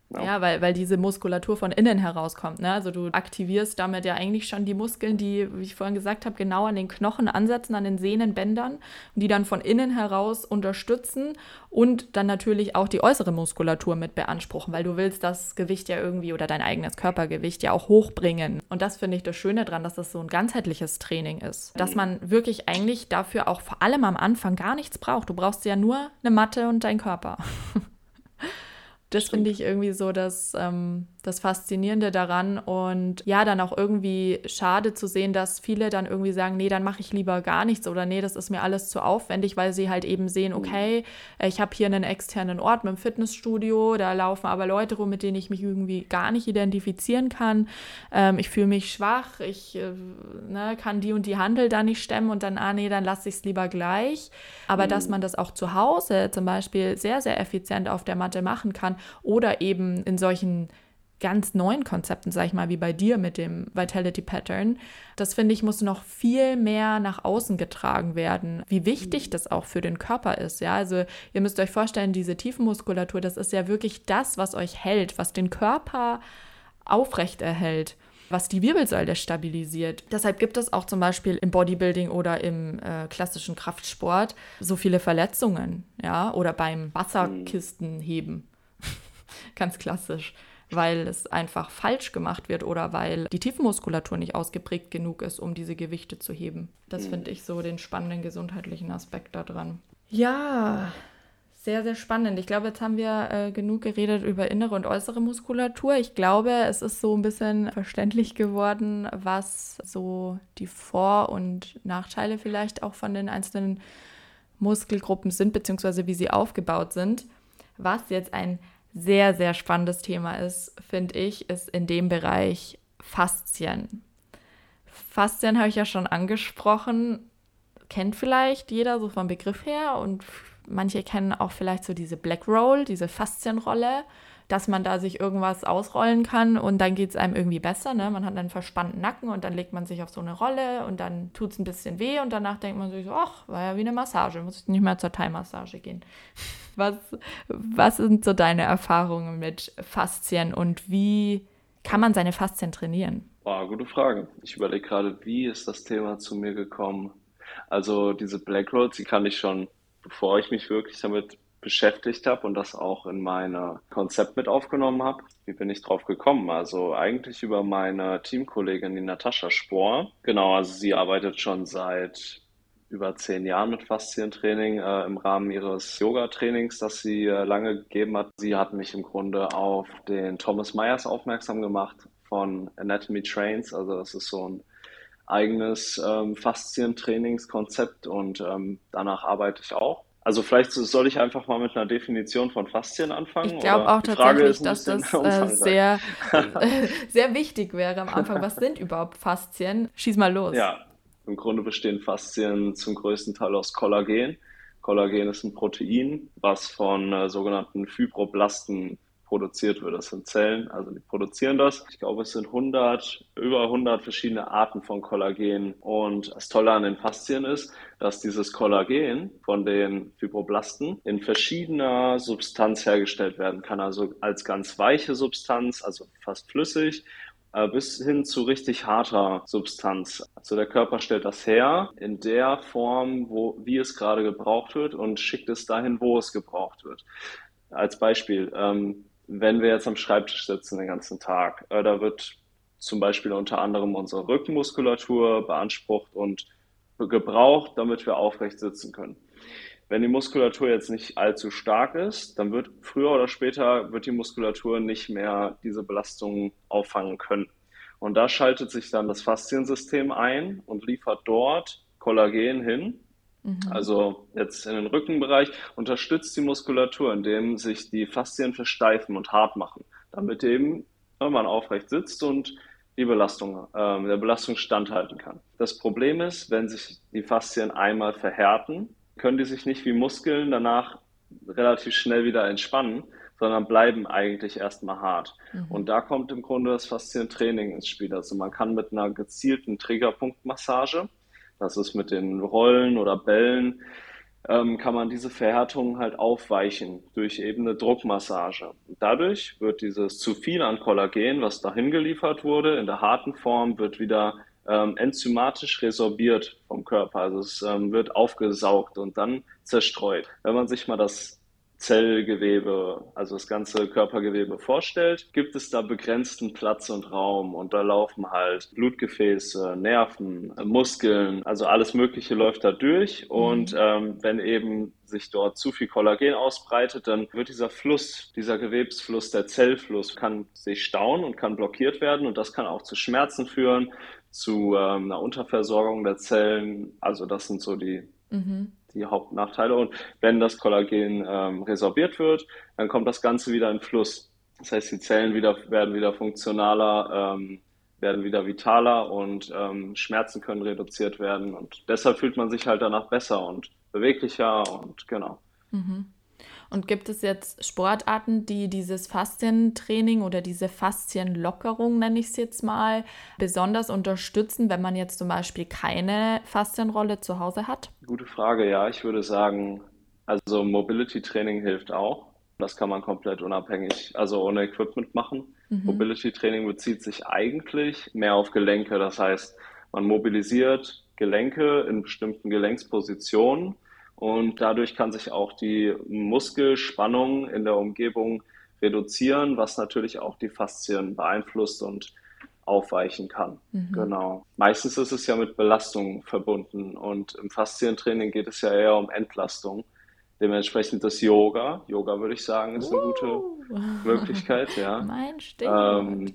Ja, ja weil, weil diese Muskulatur von innen herauskommt. Ne? Also du aktivierst damit ja eigentlich schon die Muskeln, die, wie ich vorhin gesagt habe, genau an den Knochen ansetzen, an den Sehnenbändern und die dann von innen heraus unterstützen und dann natürlich auch die äußere Muskulatur mit beanspruchen, weil du willst das Gewicht ja irgendwie oder dein eigenes Körpergewicht ja auch hochbringen. Und das finde ich das Schöne daran, dass das so ein ganzheitliches Training ist. Dass man wirklich eigentlich dafür auch vor allem am Anfang gar nichts braucht. Du brauchst ja nur eine Matte und deinen Körper. Das finde ich irgendwie so das, ähm, das Faszinierende daran und ja, dann auch irgendwie schade zu sehen, dass viele dann irgendwie sagen, nee, dann mache ich lieber gar nichts oder nee, das ist mir alles zu aufwendig, weil sie halt eben sehen, mhm. okay, ich habe hier einen externen Ort mit dem Fitnessstudio, da laufen aber Leute rum, mit denen ich mich irgendwie gar nicht identifizieren kann. Ähm, ich fühle mich schwach, ich äh, ne, kann die und die Handel da nicht stemmen und dann, ah nee, dann lasse ich es lieber gleich. Aber mhm. dass man das auch zu Hause zum Beispiel sehr, sehr effizient auf der Matte machen kann oder eben in solchen ganz neuen Konzepten, sag ich mal, wie bei dir mit dem Vitality Pattern, das finde ich, muss noch viel mehr nach außen getragen werden, wie wichtig mhm. das auch für den Körper ist. Ja, also ihr müsst euch vorstellen, diese Tiefenmuskulatur, das ist ja wirklich das, was euch hält, was den Körper aufrecht erhält was die Wirbelsäule stabilisiert. Deshalb gibt es auch zum Beispiel im Bodybuilding oder im äh, klassischen Kraftsport so viele Verletzungen, ja, oder beim Wasserkistenheben. Ganz klassisch weil es einfach falsch gemacht wird oder weil die Tiefenmuskulatur nicht ausgeprägt genug ist, um diese Gewichte zu heben. Das mhm. finde ich so den spannenden gesundheitlichen Aspekt daran. Ja, sehr, sehr spannend. Ich glaube, jetzt haben wir äh, genug geredet über innere und äußere Muskulatur. Ich glaube, es ist so ein bisschen verständlich geworden, was so die Vor- und Nachteile vielleicht auch von den einzelnen Muskelgruppen sind, beziehungsweise wie sie aufgebaut sind. Was jetzt ein sehr, sehr spannendes Thema ist, finde ich, ist in dem Bereich Faszien. Faszien habe ich ja schon angesprochen, kennt vielleicht jeder so vom Begriff her und manche kennen auch vielleicht so diese Black Roll, diese Faszienrolle dass man da sich irgendwas ausrollen kann und dann geht es einem irgendwie besser. Ne? Man hat einen verspannten Nacken und dann legt man sich auf so eine Rolle und dann tut es ein bisschen weh und danach denkt man sich so, ach, war ja wie eine Massage, muss ich nicht mehr zur Thai-Massage gehen. Was, was sind so deine Erfahrungen mit Faszien und wie kann man seine Faszien trainieren? Boah, gute Frage. Ich überlege gerade, wie ist das Thema zu mir gekommen? Also diese Black Rolls, die kann ich schon, bevor ich mich wirklich damit beschäftigt habe und das auch in mein Konzept mit aufgenommen habe. Wie bin ich drauf gekommen? Also eigentlich über meine Teamkollegin, die Natascha Spohr. Genau, also sie arbeitet schon seit über zehn Jahren mit Faszientraining äh, im Rahmen ihres Yoga-Trainings, das sie äh, lange gegeben hat. Sie hat mich im Grunde auf den Thomas Myers aufmerksam gemacht von Anatomy Trains. Also das ist so ein eigenes ähm, Faszientrainingskonzept und ähm, danach arbeite ich auch. Also vielleicht soll ich einfach mal mit einer Definition von Faszien anfangen. Ich glaube auch tatsächlich, dass das äh, sehr, sehr wichtig wäre am Anfang. Was sind überhaupt Faszien? Schieß mal los. Ja, im Grunde bestehen Faszien zum größten Teil aus Kollagen. Kollagen ist ein Protein, was von äh, sogenannten Fibroblasten produziert wird. Das sind Zellen, also die produzieren das. Ich glaube, es sind 100, über 100 verschiedene Arten von Kollagen. Und das Tolle an den Faszien ist, dass dieses Kollagen von den Fibroblasten in verschiedener Substanz hergestellt werden kann. Also als ganz weiche Substanz, also fast flüssig, äh, bis hin zu richtig harter Substanz. Also der Körper stellt das her in der Form, wo, wie es gerade gebraucht wird und schickt es dahin, wo es gebraucht wird. Als Beispiel, ähm, wenn wir jetzt am Schreibtisch sitzen den ganzen Tag, äh, da wird zum Beispiel unter anderem unsere Rückenmuskulatur beansprucht und gebraucht, damit wir aufrecht sitzen können. Wenn die Muskulatur jetzt nicht allzu stark ist, dann wird früher oder später wird die Muskulatur nicht mehr diese Belastungen auffangen können. Und da schaltet sich dann das Fasziensystem ein und liefert dort Kollagen hin, Mhm. Also jetzt in den Rückenbereich unterstützt die Muskulatur, indem sich die Faszien versteifen und hart machen, damit eben man aufrecht sitzt und die Belastung, äh, der Belastung standhalten kann. Das Problem ist, wenn sich die Faszien einmal verhärten, können die sich nicht wie Muskeln danach relativ schnell wieder entspannen, sondern bleiben eigentlich erstmal hart. Mhm. Und da kommt im Grunde das Faszientraining ins Spiel. Also man kann mit einer gezielten Triggerpunktmassage das ist mit den Rollen oder Bällen, ähm, kann man diese Verhärtung halt aufweichen durch eben eine Druckmassage. Dadurch wird dieses zu viel an Kollagen, was dahin geliefert wurde, in der harten Form, wird wieder ähm, enzymatisch resorbiert vom Körper. Also es ähm, wird aufgesaugt und dann zerstreut. Wenn man sich mal das Zellgewebe, also das ganze Körpergewebe vorstellt, gibt es da begrenzten Platz und Raum und da laufen halt Blutgefäße, Nerven, Muskeln, also alles Mögliche läuft da durch und mhm. ähm, wenn eben sich dort zu viel Kollagen ausbreitet, dann wird dieser Fluss, dieser Gewebsfluss, der Zellfluss kann sich stauen und kann blockiert werden und das kann auch zu Schmerzen führen, zu ähm, einer Unterversorgung der Zellen. Also das sind so die mhm die Hauptnachteile. Und wenn das Kollagen ähm, resorbiert wird, dann kommt das Ganze wieder in Fluss. Das heißt, die Zellen wieder, werden wieder funktionaler, ähm, werden wieder vitaler und ähm, Schmerzen können reduziert werden. Und deshalb fühlt man sich halt danach besser und beweglicher und genau. Mhm. Und gibt es jetzt Sportarten, die dieses Faszientraining oder diese Faszienlockerung, nenne ich es jetzt mal, besonders unterstützen, wenn man jetzt zum Beispiel keine Faszienrolle zu Hause hat? Gute Frage, ja. Ich würde sagen, also Mobility Training hilft auch. Das kann man komplett unabhängig, also ohne Equipment machen. Mhm. Mobility Training bezieht sich eigentlich mehr auf Gelenke. Das heißt, man mobilisiert Gelenke in bestimmten Gelenkspositionen und dadurch kann sich auch die Muskelspannung in der Umgebung reduzieren, was natürlich auch die Faszien beeinflusst und aufweichen kann. Mhm. Genau. Meistens ist es ja mit Belastung verbunden und im Faszientraining geht es ja eher um Entlastung. Dementsprechend das Yoga. Yoga würde ich sagen, ist eine uh. gute Möglichkeit, ja. Mein Stichwort. Ähm,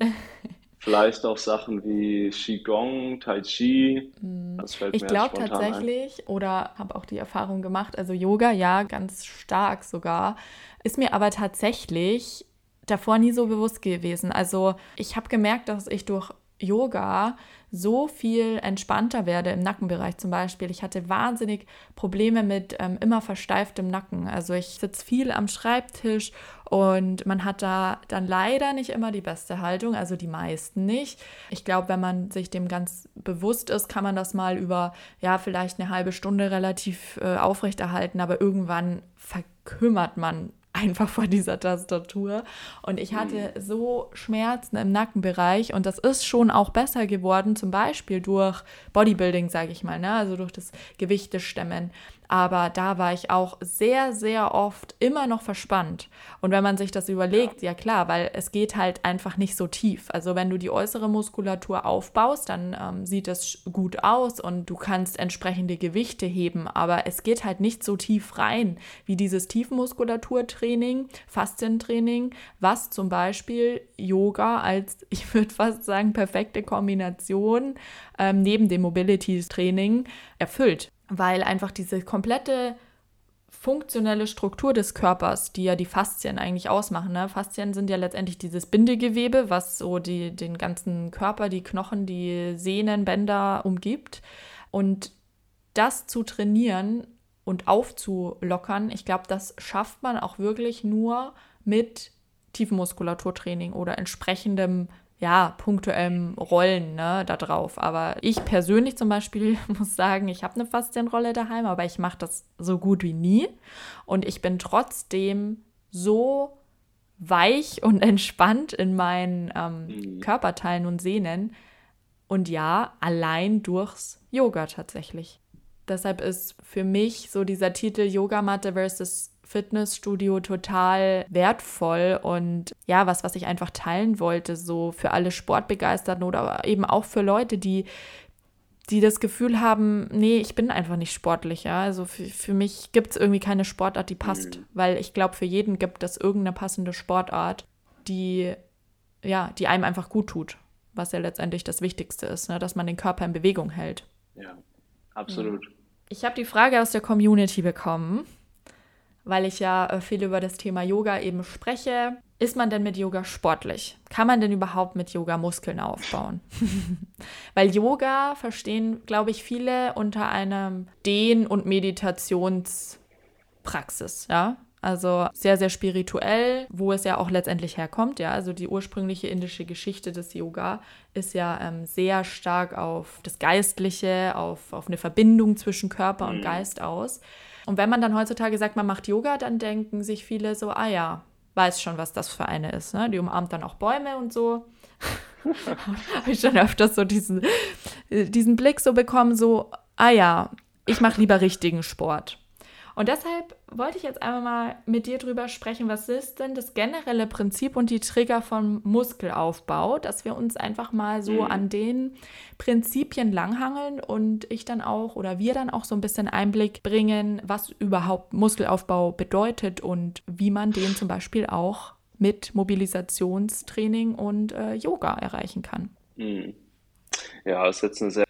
Vielleicht auch Sachen wie Qigong, Tai Chi. Hm. Das fällt ich glaube tatsächlich, ein. oder habe auch die Erfahrung gemacht, also Yoga, ja, ganz stark sogar. Ist mir aber tatsächlich davor nie so bewusst gewesen. Also ich habe gemerkt, dass ich durch Yoga so viel entspannter werde im Nackenbereich zum Beispiel. Ich hatte wahnsinnig Probleme mit ähm, immer versteiftem Nacken. Also ich sitze viel am Schreibtisch und man hat da dann leider nicht immer die beste Haltung, also die meisten nicht. Ich glaube, wenn man sich dem ganz bewusst ist, kann man das mal über, ja, vielleicht eine halbe Stunde relativ äh, aufrechterhalten, aber irgendwann verkümmert man einfach vor dieser Tastatur. Und ich hatte mhm. so Schmerzen im Nackenbereich und das ist schon auch besser geworden, zum Beispiel durch Bodybuilding, sage ich mal, ne? also durch das Gewichtestemmen aber da war ich auch sehr, sehr oft immer noch verspannt. Und wenn man sich das überlegt, ja, ja klar, weil es geht halt einfach nicht so tief. Also wenn du die äußere Muskulatur aufbaust, dann ähm, sieht es gut aus und du kannst entsprechende Gewichte heben, aber es geht halt nicht so tief rein wie dieses Tiefmuskulaturtraining, Faszientraining, was zum Beispiel Yoga als, ich würde fast sagen, perfekte Kombination ähm, neben dem Mobility-Training erfüllt weil einfach diese komplette funktionelle Struktur des Körpers, die ja die Faszien eigentlich ausmachen. Ne? Faszien sind ja letztendlich dieses Bindegewebe, was so die, den ganzen Körper, die Knochen, die Sehnen, Bänder umgibt. Und das zu trainieren und aufzulockern, ich glaube, das schafft man auch wirklich nur mit Tiefenmuskulaturtraining oder entsprechendem ja, punktuellem Rollen ne, da drauf. Aber ich persönlich zum Beispiel muss sagen, ich habe eine Faszienrolle daheim, aber ich mache das so gut wie nie. Und ich bin trotzdem so weich und entspannt in meinen ähm, mhm. Körperteilen und Sehnen. Und ja, allein durchs Yoga tatsächlich. Deshalb ist für mich so dieser Titel Yogamatte versus Fitnessstudio total wertvoll und ja, was, was ich einfach teilen wollte, so für alle Sportbegeisterten oder eben auch für Leute, die, die das Gefühl haben, nee, ich bin einfach nicht sportlich, ja. Also für, für mich gibt es irgendwie keine Sportart, die passt, mhm. weil ich glaube, für jeden gibt es irgendeine passende Sportart, die, ja, die einem einfach gut tut, was ja letztendlich das Wichtigste ist, ne? dass man den Körper in Bewegung hält. Ja, absolut. Ich habe die Frage aus der Community bekommen weil ich ja äh, viel über das Thema Yoga eben spreche. Ist man denn mit Yoga sportlich? Kann man denn überhaupt mit Yoga Muskeln aufbauen? weil Yoga verstehen, glaube ich, viele unter einem Dehn- und Meditationspraxis, ja? Also sehr, sehr spirituell, wo es ja auch letztendlich herkommt, ja. Also die ursprüngliche indische Geschichte des Yoga ist ja ähm, sehr stark auf das Geistliche, auf, auf eine Verbindung zwischen Körper und mhm. Geist aus. Und wenn man dann heutzutage sagt, man macht Yoga, dann denken sich viele so, ah ja, weiß schon, was das für eine ist. Ne? Die umarmt dann auch Bäume und so. Habe ich schon öfters so diesen, diesen Blick so bekommen, so, ah ja, ich mache lieber richtigen Sport. Und deshalb wollte ich jetzt einmal mal mit dir drüber sprechen, was ist denn das generelle Prinzip und die Trigger von Muskelaufbau, dass wir uns einfach mal so mhm. an den Prinzipien langhangeln und ich dann auch oder wir dann auch so ein bisschen Einblick bringen, was überhaupt Muskelaufbau bedeutet und wie man den zum Beispiel auch mit Mobilisationstraining und äh, Yoga erreichen kann. Mhm. Ja, das ist jetzt eine sehr,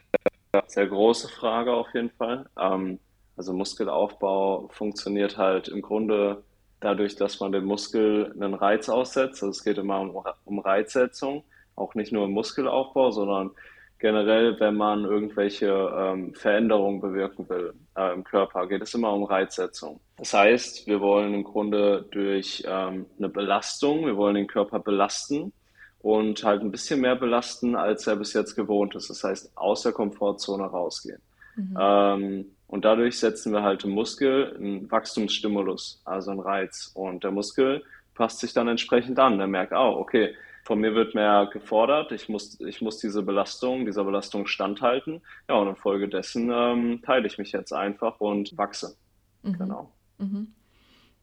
sehr große Frage auf jeden Fall. Ähm, also Muskelaufbau funktioniert halt im Grunde dadurch, dass man dem Muskel einen Reiz aussetzt. Also es geht immer um, um Reizsetzung, auch nicht nur im Muskelaufbau, sondern generell, wenn man irgendwelche ähm, Veränderungen bewirken will äh, im Körper, geht es immer um Reizsetzung. Das heißt, wir wollen im Grunde durch ähm, eine Belastung, wir wollen den Körper belasten und halt ein bisschen mehr belasten, als er bis jetzt gewohnt ist. Das heißt, aus der Komfortzone rausgehen. Mhm. Ähm, und dadurch setzen wir halt im Muskel einen Wachstumsstimulus, also einen Reiz. Und der Muskel passt sich dann entsprechend an. Der merkt, oh, okay, von mir wird mehr gefordert, ich muss, ich muss diese Belastung, dieser Belastung standhalten. Ja, und infolgedessen ähm, teile ich mich jetzt einfach und wachse. Mhm. Genau. Mhm.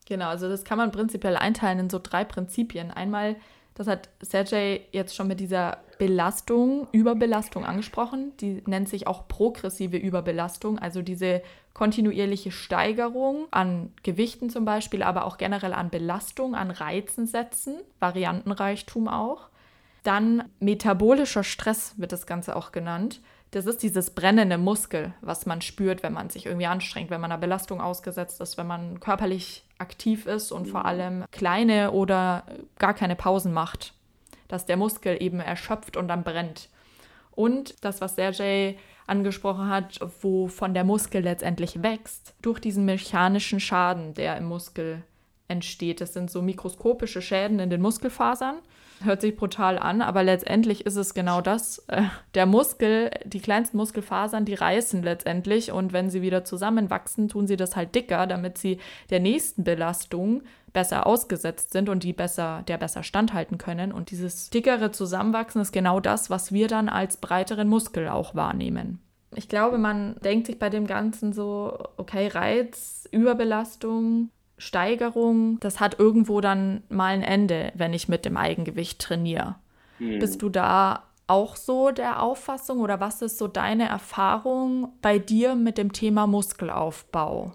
Genau, also das kann man prinzipiell einteilen in so drei Prinzipien. Einmal das hat Sergej jetzt schon mit dieser Belastung, Überbelastung angesprochen. Die nennt sich auch progressive Überbelastung, also diese kontinuierliche Steigerung an Gewichten zum Beispiel, aber auch generell an Belastung, an Reizen setzen, Variantenreichtum auch. Dann metabolischer Stress wird das Ganze auch genannt. Das ist dieses brennende Muskel, was man spürt, wenn man sich irgendwie anstrengt, wenn man einer Belastung ausgesetzt ist, wenn man körperlich aktiv ist und vor allem kleine oder gar keine Pausen macht, dass der Muskel eben erschöpft und dann brennt. Und das, was Sergej angesprochen hat, wovon der Muskel letztendlich wächst, durch diesen mechanischen Schaden, der im Muskel entsteht. Das sind so mikroskopische Schäden in den Muskelfasern Hört sich brutal an, aber letztendlich ist es genau das. Äh, der Muskel, die kleinsten Muskelfasern, die reißen letztendlich und wenn sie wieder zusammenwachsen, tun sie das halt dicker, damit sie der nächsten Belastung besser ausgesetzt sind und die besser, der besser standhalten können. Und dieses dickere Zusammenwachsen ist genau das, was wir dann als breiteren Muskel auch wahrnehmen. Ich glaube, man denkt sich bei dem Ganzen so, okay, Reiz, Überbelastung, Steigerung, das hat irgendwo dann mal ein Ende, wenn ich mit dem Eigengewicht trainiere. Hm. Bist du da auch so der Auffassung oder was ist so deine Erfahrung bei dir mit dem Thema Muskelaufbau?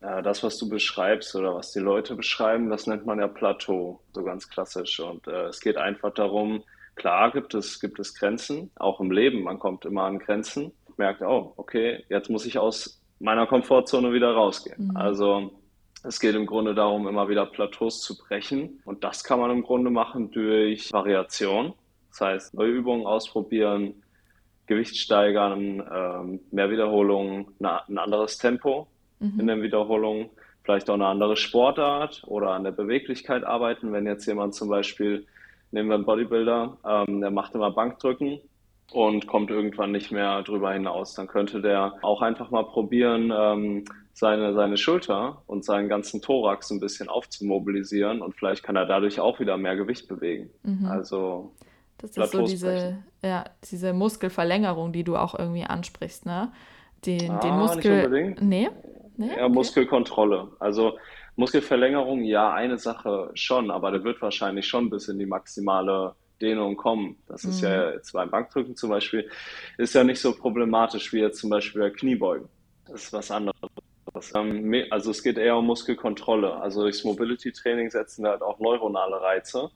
Ja, das, was du beschreibst oder was die Leute beschreiben, das nennt man ja Plateau, so ganz klassisch. Und äh, es geht einfach darum, klar gibt es, gibt es Grenzen, auch im Leben, man kommt immer an Grenzen, merkt, oh, okay, jetzt muss ich aus meiner Komfortzone wieder rausgehen. Mhm. Also Es geht im Grunde darum, immer wieder Plateaus zu brechen. Und das kann man im Grunde machen durch Variation. Das heißt, neue Übungen ausprobieren, Gewicht steigern, ähm, mehr Wiederholungen, ein anderes Tempo mhm. in den Wiederholungen, vielleicht auch eine andere Sportart oder an der Beweglichkeit arbeiten. Wenn jetzt jemand zum Beispiel, nehmen wir einen Bodybuilder, ähm, der macht immer Bankdrücken und kommt irgendwann nicht mehr drüber hinaus, dann könnte der auch einfach mal probieren, ähm, seine, seine Schulter und seinen ganzen Thorax ein bisschen aufzumobilisieren und vielleicht kann er dadurch auch wieder mehr Gewicht bewegen. Mhm. Also das ist so diese, ja, diese Muskelverlängerung, die du auch irgendwie ansprichst, ne? Den, ah, den Muskel. Nicht unbedingt. Nee? nee? Ja, okay. Muskelkontrolle. Also Muskelverlängerung, ja, eine Sache schon, aber der wird wahrscheinlich schon bis in die maximale Dehnung kommen. Das ist mhm. ja jetzt beim Bankdrücken zum Beispiel, ist ja nicht so problematisch wie jetzt zum Beispiel bei Kniebeugen. Das ist was anderes. Ähm, also es geht eher um Muskelkontrolle. Also durchs Mobility-Training setzen wir halt auch neuronale Reize.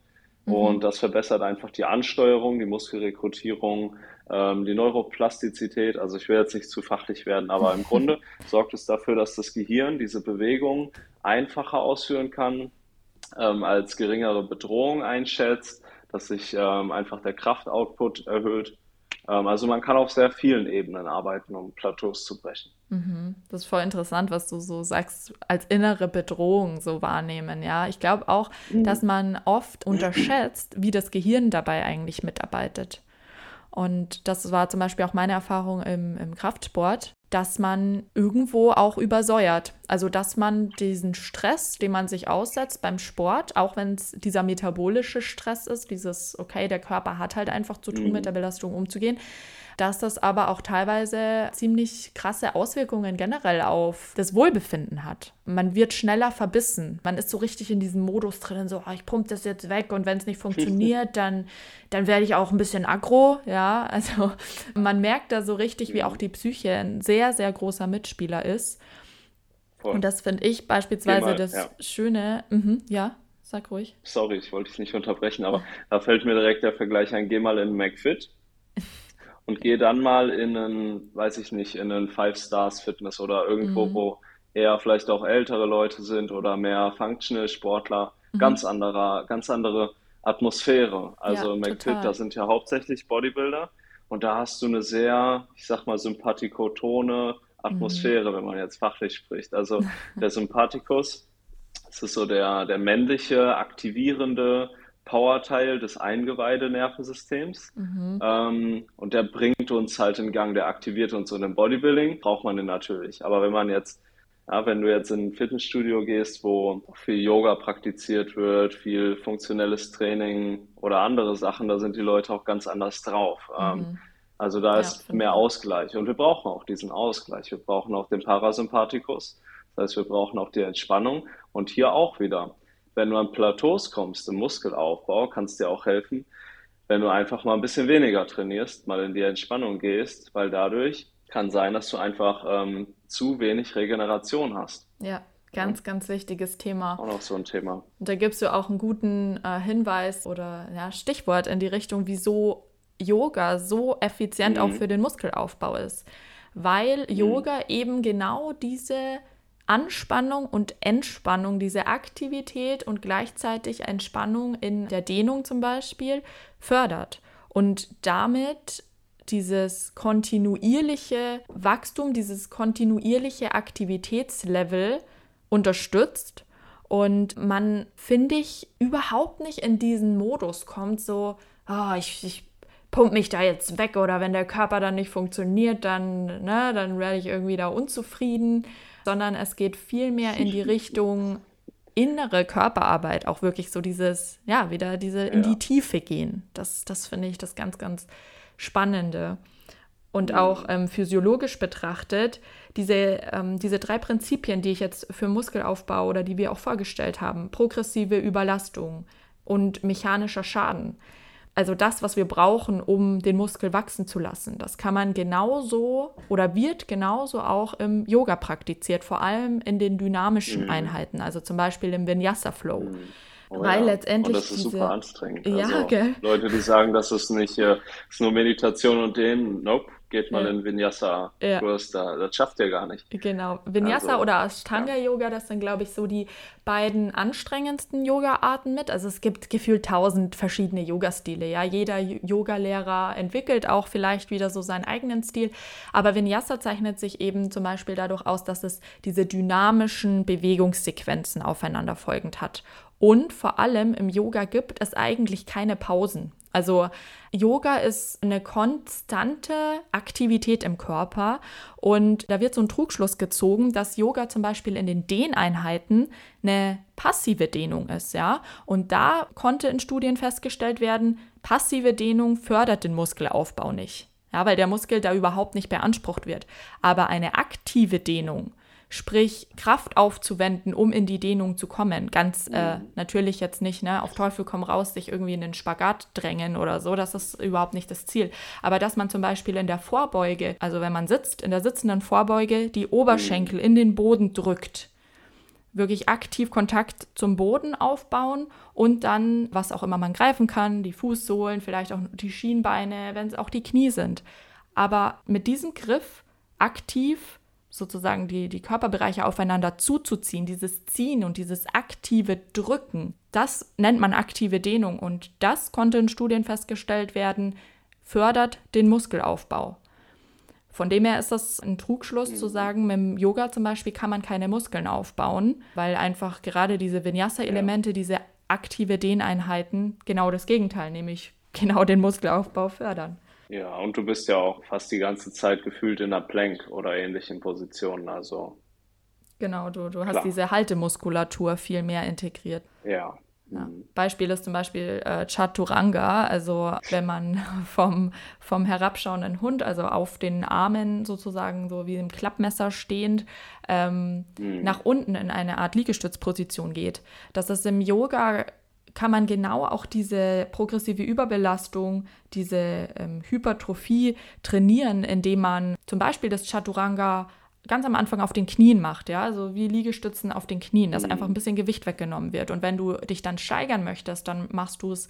Mhm. Und das verbessert einfach die Ansteuerung, die Muskelrekrutierung, ähm, die Neuroplastizität. Also ich will jetzt nicht zu fachlich werden, aber im Grunde sorgt es dafür, dass das Gehirn diese Bewegung einfacher ausführen kann, ähm, als geringere Bedrohung einschätzt, dass sich einfach der Kraftoutput erhöht. Ähm, also man kann auf sehr vielen Ebenen arbeiten, um Plateaus zu brechen. Mhm. Das ist voll interessant, was du so sagst, als innere Bedrohung so wahrnehmen. Ja, ich glaube auch, mhm. dass man oft unterschätzt, wie das Gehirn dabei eigentlich mitarbeitet. Und das war zum Beispiel auch meine Erfahrung im, im Kraftsport, dass man irgendwo auch übersäuert. Also dass man diesen Stress, den man sich aussetzt beim Sport, auch wenn es dieser metabolische Stress ist, dieses, okay, der Körper hat halt einfach zu tun, mhm. mit der Belastung umzugehen, dass das aber auch teilweise ziemlich krasse Auswirkungen generell auf das Wohlbefinden hat. Man wird schneller verbissen. Man ist so richtig in diesem Modus drin, so, oh, ich pumpe das jetzt weg und wenn es nicht funktioniert, dann, dann werde ich auch ein bisschen aggro. Ja, also man merkt da so richtig, wie auch die Psyche ein sehr, sehr großer Mitspieler ist. Voll. Und das finde ich beispielsweise mal, das ja. Schöne. Mhm, ja, sag ruhig. Sorry, ich wollte dich nicht unterbrechen, aber da fällt mir direkt der Vergleich ein. Geh mal in McFit und gehe dann mal in einen, weiß ich nicht, in einen Five Stars Fitness oder irgendwo, mhm. wo eher vielleicht auch ältere Leute sind oder mehr Functional Sportler, mhm. ganz anderer, ganz andere Atmosphäre. Also ja, McFit, da sind ja hauptsächlich Bodybuilder und da hast du eine sehr, ich sag mal, sympathikotone Atmosphäre, mhm. wenn man jetzt fachlich spricht. Also der Sympathikus, das ist so der, der männliche, aktivierende, Powerteil des Eingeweidenervensystems. Mhm. Ähm, und der bringt uns halt in Gang, der aktiviert uns. Und im Bodybuilding braucht man den natürlich. Aber wenn man jetzt, ja, wenn du jetzt in ein Fitnessstudio gehst, wo viel Yoga praktiziert wird, viel funktionelles Training oder andere Sachen, da sind die Leute auch ganz anders drauf. Mhm. Ähm, also da ja, ist mehr Ausgleich. Und wir brauchen auch diesen Ausgleich. Wir brauchen auch den Parasympathikus. Das heißt, wir brauchen auch die Entspannung. Und hier auch wieder wenn du an Plateaus kommst im Muskelaufbau, kann es dir auch helfen, wenn du einfach mal ein bisschen weniger trainierst, mal in die Entspannung gehst, weil dadurch kann sein, dass du einfach ähm, zu wenig Regeneration hast. Ja, ganz, ja. ganz wichtiges Thema. Auch noch so ein Thema. Und da gibst du auch einen guten äh, Hinweis oder ja, Stichwort in die Richtung, wieso Yoga so effizient mhm. auch für den Muskelaufbau ist. Weil mhm. Yoga eben genau diese Anspannung und Entspannung, diese Aktivität und gleichzeitig Entspannung in der Dehnung zum Beispiel fördert und damit dieses kontinuierliche Wachstum, dieses kontinuierliche Aktivitätslevel unterstützt und man, finde ich, überhaupt nicht in diesen Modus kommt, so, oh, ich, ich pump mich da jetzt weg oder wenn der Körper dann nicht funktioniert, dann, ne, dann werde ich irgendwie da unzufrieden sondern es geht viel mehr in die Richtung innere Körperarbeit, auch wirklich so dieses, ja, wieder diese in die Tiefe gehen. Das, das finde ich das ganz, ganz Spannende. Und mhm. auch ähm, physiologisch betrachtet, diese, ähm, diese drei Prinzipien, die ich jetzt für Muskelaufbau oder die wir auch vorgestellt haben, progressive Überlastung und mechanischer Schaden, also das, was wir brauchen, um den Muskel wachsen zu lassen. Das kann man genauso oder wird genauso auch im Yoga praktiziert, vor allem in den dynamischen mhm. Einheiten, also zum Beispiel im Vinyasa Flow. Oh, Weil ja. letztendlich. Und das ist diese... super anstrengend. Ja, also, gell? Leute, die sagen, das ist nicht, äh, ist nur Meditation und den, nope, geht mal Ja. in Vinyasa-Kurs, da, das schafft ihr gar nicht. Genau, Vinyasa Also, oder Ashtanga-Yoga, das sind, glaube ich, so die beiden anstrengendsten Yoga-Arten mit. Also es gibt gefühlt tausend verschiedene Yoga-Stile. Ja, jeder Yogalehrer entwickelt auch vielleicht wieder so seinen eigenen Stil. Aber Vinyasa zeichnet sich eben zum Beispiel dadurch aus, dass es diese dynamischen Bewegungssequenzen aufeinander folgend hat. Und vor allem im Yoga gibt es eigentlich keine Pausen. Also Yoga ist eine konstante Aktivität im Körper und da wird so ein Trugschluss gezogen, dass Yoga zum Beispiel in den Dehneinheiten eine passive Dehnung ist, ja. Und da konnte in Studien festgestellt werden, passive Dehnung fördert den Muskelaufbau nicht, ja, weil der Muskel da überhaupt nicht beansprucht wird. Aber eine aktive Dehnung sprich Kraft aufzuwenden, um in die Dehnung zu kommen. Ganz äh, natürlich jetzt nicht, ne, auf Teufel komm raus, sich irgendwie in den Spagat drängen oder so, das ist überhaupt nicht das Ziel. Aber dass man zum Beispiel in der Vorbeuge, also wenn man sitzt, in der sitzenden Vorbeuge, die Oberschenkel in den Boden drückt, wirklich aktiv Kontakt zum Boden aufbauen und dann, was auch immer man greifen kann, die Fußsohlen, vielleicht auch die Schienbeine, wenn es auch die Knie sind. Aber mit diesem Griff aktiv sozusagen die, die Körperbereiche aufeinander zuzuziehen, dieses Ziehen und dieses aktive Drücken, das nennt man aktive Dehnung und das konnte in Studien festgestellt werden, fördert den Muskelaufbau. Von dem her ist das ein Trugschluss zu sagen, mit dem Yoga zum Beispiel kann man keine Muskeln aufbauen, weil einfach gerade diese Vinyasa-Elemente, diese aktive Dehneinheiten genau das Gegenteil, nämlich genau den Muskelaufbau fördern. Ja, und du bist ja auch fast die ganze Zeit gefühlt in der Plank oder ähnlichen Positionen. Also, Genau, du, du hast Klar. diese Haltemuskulatur viel mehr integriert. ja. Ja. Mhm. Beispiel ist zum Beispiel äh, Chaturanga, also wenn man vom, vom herabschauenden Hund, also auf den Armen sozusagen so wie im Klappmesser stehend, ähm, nach unten in eine Art Liegestützposition geht. Das ist im Yoga kann man genau auch diese progressive Überbelastung, diese ähm, Hypertrophie trainieren, indem man zum Beispiel das Chaturanga ganz am Anfang auf den Knien macht, ja, also wie Liegestützen auf den Knien, dass einfach ein bisschen Gewicht weggenommen wird. Und wenn du dich dann steigern möchtest, dann machst du es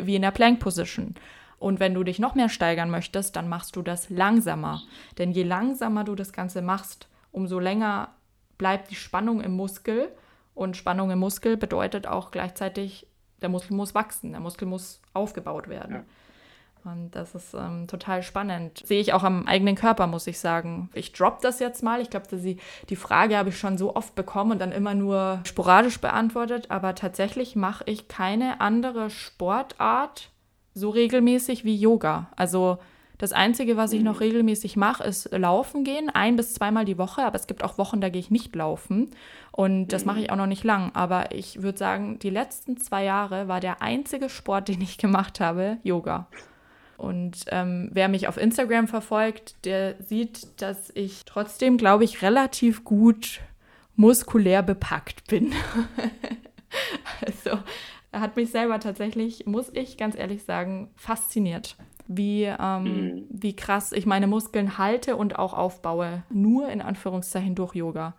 wie in der Plank Position. Und wenn du dich noch mehr steigern möchtest, dann machst du das langsamer. Denn je langsamer du das Ganze machst, umso länger bleibt die Spannung im Muskel. Und Spannung im Muskel bedeutet auch gleichzeitig, der Muskel muss wachsen, der Muskel muss aufgebaut werden. Ja. Und das ist ähm, total spannend. Sehe ich auch am eigenen Körper, muss ich sagen. Ich drop das jetzt mal. Ich glaube, die, die Frage habe ich schon so oft bekommen und dann immer nur sporadisch beantwortet. Aber tatsächlich mache ich keine andere Sportart so regelmäßig wie Yoga. Also das Einzige, was ich noch regelmäßig mache, ist laufen gehen, ein bis zweimal die Woche. Aber es gibt auch Wochen, da gehe ich nicht laufen. Und das mache ich auch noch nicht lang. Aber ich würde sagen, die letzten zwei Jahre war der einzige Sport, den ich gemacht habe, Yoga. Und ähm, wer mich auf Instagram verfolgt, der sieht, dass ich trotzdem, glaube ich, relativ gut muskulär bepackt bin. also hat mich selber tatsächlich, muss ich ganz ehrlich sagen, fasziniert. Wie, ähm, Mhm. wie krass ich meine Muskeln halte und auch aufbaue. Nur in Anführungszeichen durch Yoga.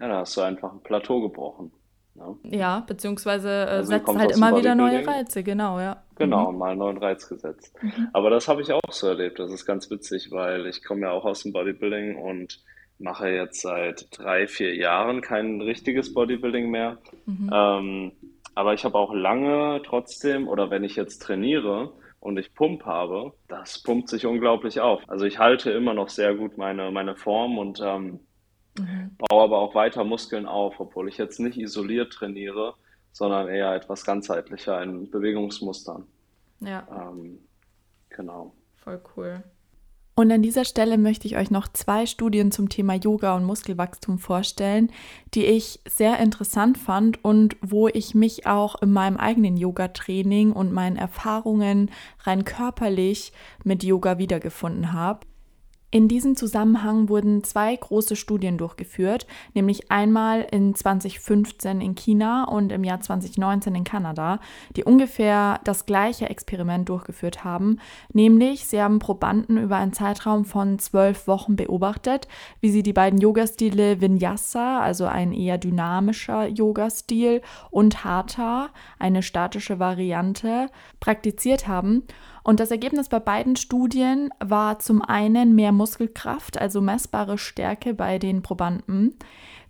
Ja, da hast du einfach ein Plateau gebrochen. Ne? Ja, beziehungsweise äh, Also setzt halt immer wieder neue? Reize, genau, ja. Genau, mal einen neuen Reiz gesetzt. Aber das habe ich auch so erlebt. Das ist ganz witzig, weil ich komme ja auch aus dem Bodybuilding und mache jetzt seit drei, vier Jahren kein richtiges Bodybuilding mehr. Ähm, aber ich habe auch lange trotzdem, oder wenn ich jetzt trainiere und ich Pump habe, das pumpt sich unglaublich auf. Also ich halte immer noch sehr gut meine, meine Form und ähm, baue aber auch weiter Muskeln auf, obwohl ich jetzt nicht isoliert trainiere, sondern eher etwas ganzheitlicher in Bewegungsmustern. Ja, Ähm, genau. voll cool. Und an dieser Stelle möchte ich euch noch zwei Studien zum Thema Yoga und Muskelwachstum vorstellen, die ich sehr interessant fand und wo ich mich auch in meinem eigenen Yoga-Training und meinen Erfahrungen rein körperlich mit Yoga wiedergefunden habe. In diesem Zusammenhang wurden zwei große Studien durchgeführt, nämlich einmal in 2015 in China und im Jahr 2019 in Kanada, die ungefähr das gleiche Experiment durchgeführt haben, nämlich sie haben Probanden über einen Zeitraum von zwölf Wochen beobachtet, wie sie die beiden Yoga-Stile Vinyasa, also ein eher dynamischer Yoga-Stil, und Hatha, eine statische Variante, praktiziert haben Und das Ergebnis bei beiden Studien war zum einen mehr Muskelkraft, also messbare Stärke bei den Probanden.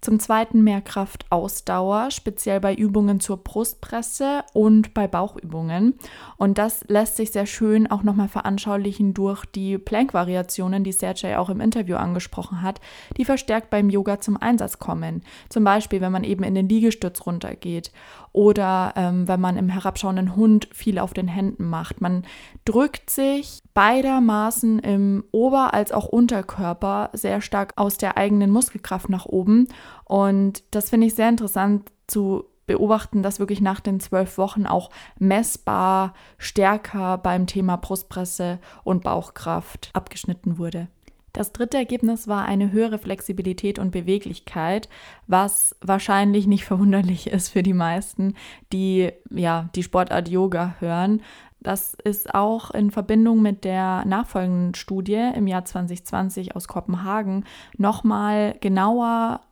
Zum zweiten mehr Kraftausdauer, speziell bei Übungen zur Brustpresse und bei Bauchübungen. Und das lässt sich sehr schön auch nochmal veranschaulichen durch die Plank-Variationen, die Sergej auch im Interview angesprochen hat, die verstärkt beim Yoga zum Einsatz kommen. Zum Beispiel, wenn man eben in den Liegestütz runtergeht oder ähm, wenn man im herabschauenden Hund viel auf den Händen macht. Man drückt sich beidermaßen im Ober- als auch Unterkörper sehr stark aus der eigenen Muskelkraft nach oben. Und das finde ich sehr interessant zu beobachten, dass wirklich nach den zwölf Wochen auch messbar stärker beim Thema Brustpresse und Bauchkraft abgeschnitten wurde. Das dritte Ergebnis war eine höhere Flexibilität und Beweglichkeit, was wahrscheinlich nicht verwunderlich ist für die meisten, die ja die Sportart Yoga hören. Das ist auch in Verbindung mit der nachfolgenden Studie im Jahr 2020 aus Kopenhagen nochmal genauer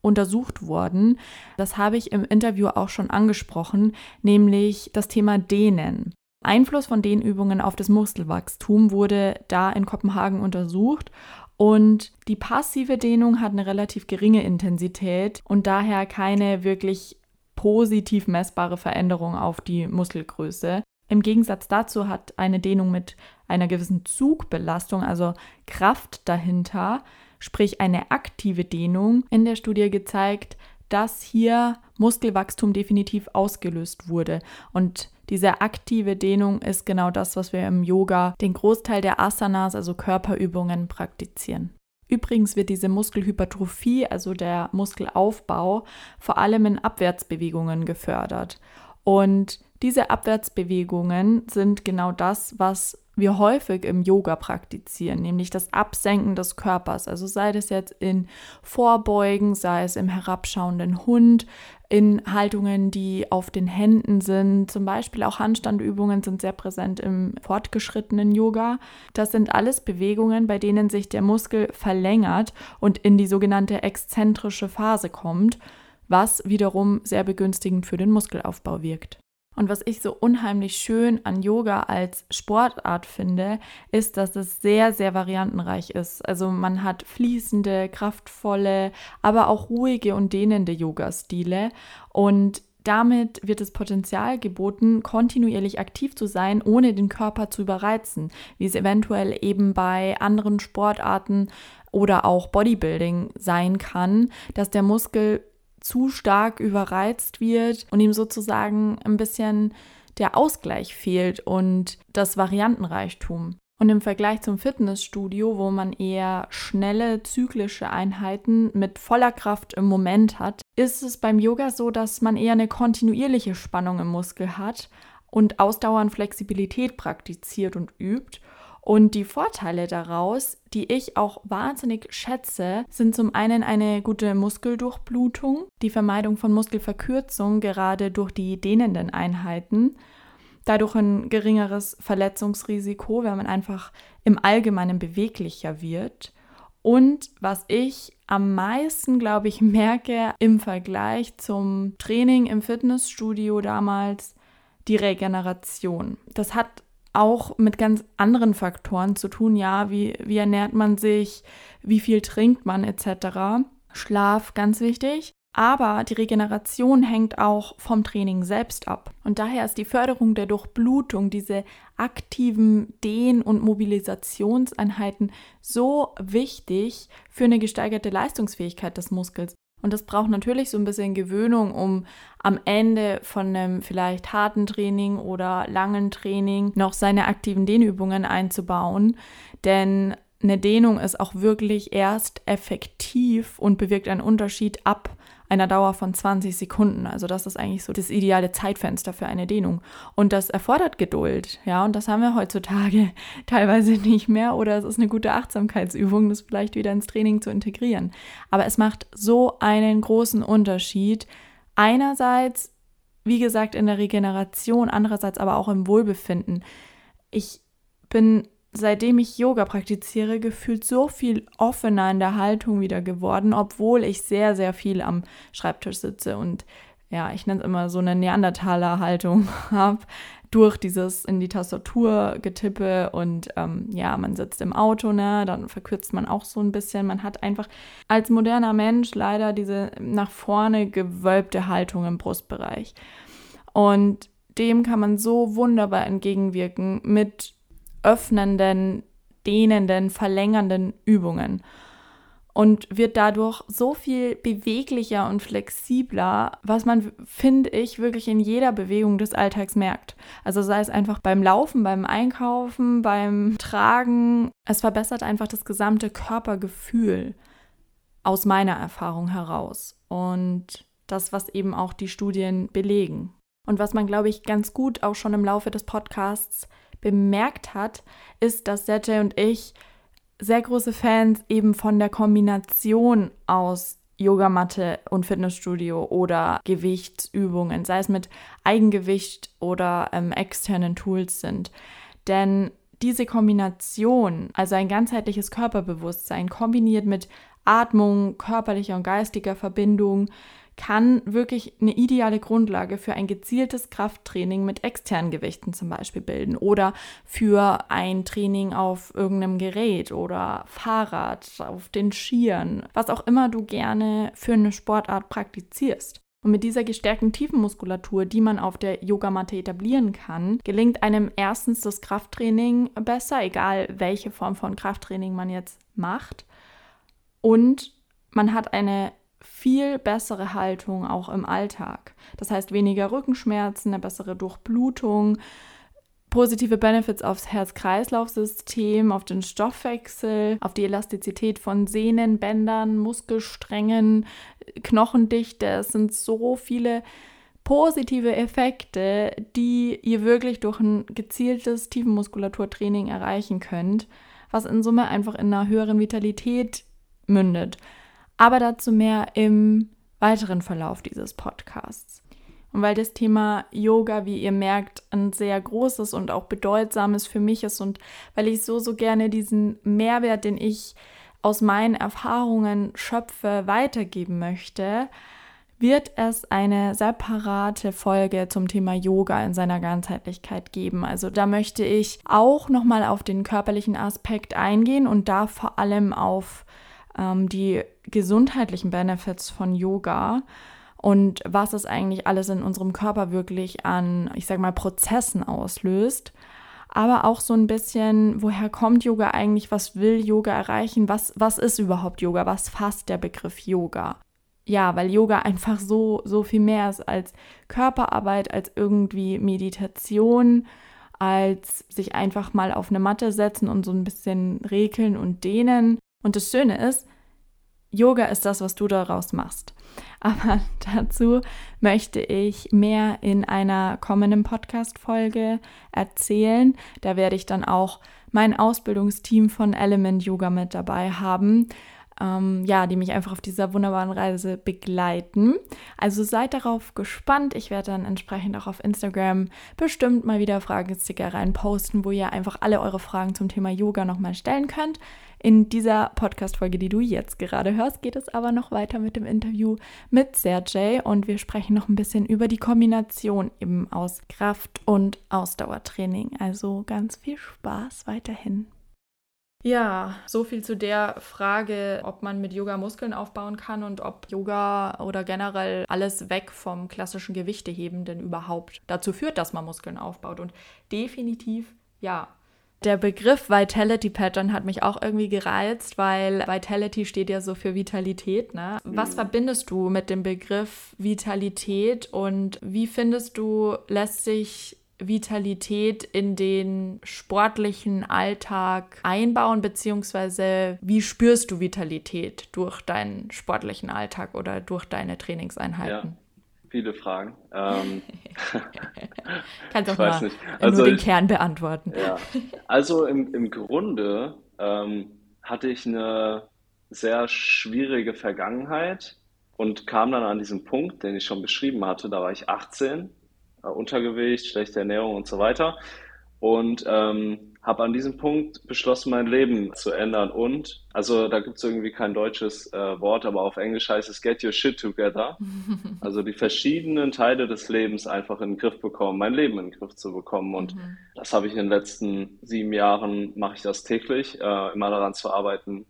untersucht worden. Das habe ich im Interview auch schon angesprochen, nämlich das Thema Dehnen. Einfluss von Dehnübungen auf das Muskelwachstum wurde da in Kopenhagen untersucht und die passive Dehnung hat eine relativ geringe Intensität und daher keine wirklich positiv messbare Veränderung auf die Muskelgröße. Im Gegensatz dazu hat eine Dehnung mit einer gewissen Zugbelastung, also Kraft dahinter, sprich eine aktive Dehnung, in der Studie gezeigt, dass hier Muskelwachstum definitiv ausgelöst wurde. Und diese aktive Dehnung ist genau das, was wir im Yoga den Großteil der Asanas, also Körperübungen, praktizieren. Übrigens wird diese Muskelhypertrophie, also der Muskelaufbau, vor allem in Abwärtsbewegungen gefördert. Und diese Abwärtsbewegungen sind genau das, was wir häufig im Yoga praktizieren, nämlich das Absenken des Körpers. Also sei das jetzt in Vorbeugen, sei es im herabschauenden Hund, in Haltungen, die auf den Händen sind. Zum Beispiel auch Handstandübungen sind sehr präsent im fortgeschrittenen Yoga. Das sind alles Bewegungen, bei denen sich der Muskel verlängert und in die sogenannte exzentrische Phase kommt, was wiederum sehr begünstigend für den Muskelaufbau wirkt. Und was ich so unheimlich schön an Yoga als Sportart finde, ist, dass es sehr, sehr variantenreich ist. Also man hat fließende, kraftvolle, aber auch ruhige und dehnende Yoga-Stile. Und damit wird das Potenzial geboten, kontinuierlich aktiv zu sein, ohne den Körper zu überreizen, wie es eventuell eben bei anderen Sportarten oder auch Bodybuilding sein kann, dass der Muskel zu stark überreizt wird und ihm sozusagen ein bisschen der Ausgleich fehlt und das Variantenreichtum. Und im Vergleich zum Fitnessstudio, wo man eher schnelle zyklische Einheiten mit voller Kraft im Moment hat, ist es beim Yoga so, dass man eher eine kontinuierliche Spannung im Muskel hat und ausdauernd Flexibilität praktiziert und übt und die Vorteile daraus, die ich auch wahnsinnig schätze, sind zum einen eine gute Muskeldurchblutung, die Vermeidung von Muskelverkürzung gerade durch die dehnenden Einheiten, dadurch ein geringeres Verletzungsrisiko, wenn man einfach im Allgemeinen beweglicher wird. Und was ich am meisten, glaube ich, merke im Vergleich zum Training im Fitnessstudio damals, die Regeneration. Das hat auch mit ganz anderen Faktoren zu tun. Ja, wie, wie ernährt man sich, wie viel trinkt man etc. Schlaf, ganz wichtig. Aber die Regeneration hängt auch vom Training selbst ab. Und daher ist die Förderung der Durchblutung, diese aktiven Dehn- und Mobilisationseinheiten so wichtig für eine gesteigerte Leistungsfähigkeit des Muskels. Und das braucht natürlich so ein bisschen Gewöhnung, um am Ende von einem vielleicht harten Training oder langen Training noch seine aktiven Dehnübungen einzubauen. Denn eine Dehnung ist auch wirklich erst effektiv und bewirkt einen Unterschied ab einer Dauer von 20 Sekunden. Also das ist eigentlich so das ideale Zeitfenster für eine Dehnung. Und das erfordert Geduld, ja, und das haben wir heutzutage teilweise nicht mehr. Oder es ist eine gute Achtsamkeitsübung, das vielleicht wieder ins Training zu integrieren. Aber es macht so einen großen Unterschied. Einerseits, wie gesagt, in der Regeneration, andererseits aber auch im Wohlbefinden. Ich bin seitdem ich Yoga praktiziere, gefühlt so viel offener in der Haltung wieder geworden, obwohl ich sehr, sehr viel am Schreibtisch sitze und ja, ich nenne es immer so eine Neandertaler-Haltung habe. durch dieses in die Tastatur getippe und ähm, ja, man sitzt im Auto, ne, dann verkürzt man auch so ein bisschen. Man hat einfach als moderner Mensch leider diese nach vorne gewölbte Haltung im Brustbereich. Und dem kann man so wunderbar entgegenwirken mit öffnenden, dehnenden, verlängernden Übungen und wird dadurch so viel beweglicher und flexibler, was man, finde ich, wirklich in jeder Bewegung des Alltags merkt. Also sei es einfach beim Laufen, beim Einkaufen, beim Tragen. Es verbessert einfach das gesamte Körpergefühl aus meiner Erfahrung heraus. Und das, was eben auch die Studien belegen. Und was man, glaube ich, ganz gut auch schon im Laufe des Podcasts bemerkt hat, ist, dass Sergej und ich sehr große Fans eben von der Kombination aus Yogamatte und Fitnessstudio oder Gewichtsübungen, sei es mit Eigengewicht oder ähm, externen Tools sind. Denn diese Kombination, also ein ganzheitliches Körperbewusstsein kombiniert mit Atmung, körperlicher und geistiger Verbindung, kann wirklich eine ideale Grundlage für ein gezieltes Krafttraining mit externen Gewichten zum Beispiel bilden oder für ein Training auf irgendeinem Gerät oder Fahrrad, auf den Skiern, was auch immer du gerne für eine Sportart praktizierst. Und mit dieser gestärkten Tiefenmuskulatur, die man auf der Yogamatte etablieren kann, gelingt einem erstens das Krafttraining besser, egal welche Form von Krafttraining man jetzt macht. Und man hat eine viel bessere Haltung auch im Alltag. Das heißt weniger Rückenschmerzen, eine bessere Durchblutung, positive Benefits aufs Herz-Kreislauf-System, auf den Stoffwechsel, auf die Elastizität von Sehnen, Bändern, Muskelsträngen, Knochendichte. Es sind so viele positive Effekte, die ihr wirklich durch ein gezieltes Tiefenmuskulaturtraining erreichen könnt, was in Summe einfach in einer höheren Vitalität mündet aber dazu mehr im weiteren Verlauf dieses Podcasts. Und weil das Thema Yoga, wie ihr merkt, ein sehr großes und auch bedeutsames für mich ist und weil ich so, so gerne diesen Mehrwert, den ich aus meinen Erfahrungen schöpfe, weitergeben möchte, wird es eine separate Folge zum Thema Yoga in seiner Ganzheitlichkeit geben. Also da möchte ich auch nochmal auf den körperlichen Aspekt eingehen und da vor allem auf ähm, die gesundheitlichen Benefits von Yoga und was es eigentlich alles in unserem Körper wirklich an, ich sag mal, Prozessen auslöst. Aber auch so ein bisschen, woher kommt Yoga eigentlich? Was will Yoga erreichen? Was, was ist überhaupt Yoga? Was fasst der Begriff Yoga? Ja, weil Yoga einfach so, so viel mehr ist als Körperarbeit, als irgendwie Meditation, als sich einfach mal auf eine Matte setzen und so ein bisschen regeln und dehnen. Und das Schöne ist, Yoga ist das, was du daraus machst. Aber dazu möchte ich mehr in einer kommenden Podcast-Folge erzählen. Da werde ich dann auch mein Ausbildungsteam von Element Yoga mit dabei haben ähm, ja, die mich einfach auf dieser wunderbaren Reise begleiten. Also seid darauf gespannt. Ich werde dann entsprechend auch auf Instagram bestimmt mal wieder Fragensticker rein posten, wo ihr einfach alle eure Fragen zum Thema Yoga nochmal stellen könnt. In dieser Podcast-Folge, die du jetzt gerade hörst, geht es aber noch weiter mit dem Interview mit Sergej und wir sprechen noch ein bisschen über die Kombination eben aus Kraft- und Ausdauertraining. Also ganz viel Spaß weiterhin. Ja, so viel zu der Frage, ob man mit Yoga Muskeln aufbauen kann und ob Yoga oder generell alles weg vom klassischen Gewichteheben denn überhaupt dazu führt, dass man Muskeln aufbaut. Und definitiv ja. Der Begriff Vitality Pattern hat mich auch irgendwie gereizt, weil Vitality steht ja so für Vitalität. Ne? Was mhm. verbindest du mit dem Begriff Vitalität und wie findest du, lässt sich Vitalität in den sportlichen Alltag einbauen, beziehungsweise wie spürst du Vitalität durch deinen sportlichen Alltag oder durch deine Trainingseinheiten? Ja, viele Fragen. Ähm, Kannst auch mal also nur den ich, Kern beantworten. Ja. Also im, im Grunde ähm, hatte ich eine sehr schwierige Vergangenheit und kam dann an diesen Punkt, den ich schon beschrieben hatte, da war ich 18 äh, Untergewicht, schlechte Ernährung und so weiter. und ähm, habe an diesem Punkt beschlossen, mein Leben zu ändern. Und, also da gibt es irgendwie kein deutsches äh, Wort, aber auf Englisch heißt es Get Your Shit Together. Also die verschiedenen Teile des Lebens einfach in den Griff bekommen, mein Leben in den Griff zu bekommen. Und mhm. das habe ich in den letzten sieben Jahren, mache ich das täglich, äh, immer daran zu arbeiten,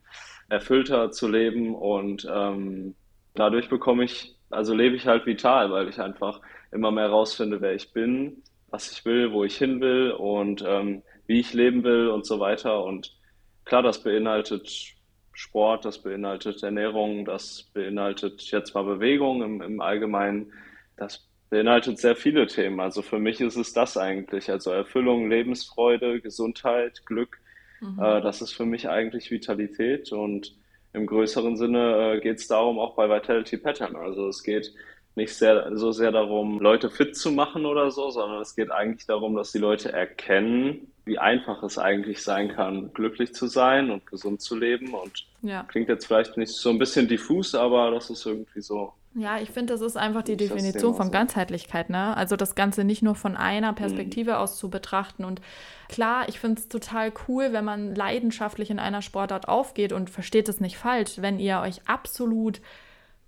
erfüllter zu leben. Und ähm, dadurch bekomme ich, also lebe ich halt vital, weil ich einfach immer mehr rausfinde, wer ich bin, was ich will, wo ich hin will und ähm, wie ich leben will und so weiter. Und klar, das beinhaltet Sport, das beinhaltet Ernährung, das beinhaltet jetzt mal Bewegung im, im Allgemeinen. Das beinhaltet sehr viele Themen. Also für mich ist es das eigentlich. Also Erfüllung, Lebensfreude, Gesundheit, Glück. Mhm. Äh, das ist für mich eigentlich Vitalität. Und im größeren Sinne äh, geht es darum, auch bei Vitality Pattern. Also es geht nicht sehr, so sehr darum, Leute fit zu machen oder so, sondern es geht eigentlich darum, dass die Leute erkennen, wie einfach es eigentlich sein kann, glücklich zu sein und gesund zu leben. Und ja. klingt jetzt vielleicht nicht so ein bisschen diffus, aber das ist irgendwie so. Ja, ich finde, das ist einfach die Definition von Ganzheitlichkeit, ne? Also das Ganze nicht nur von einer mhm. Perspektive mhm. aus zu betrachten. Und klar, ich finde es total cool, wenn man leidenschaftlich in einer Sportart aufgeht und versteht es nicht falsch, wenn ihr euch absolut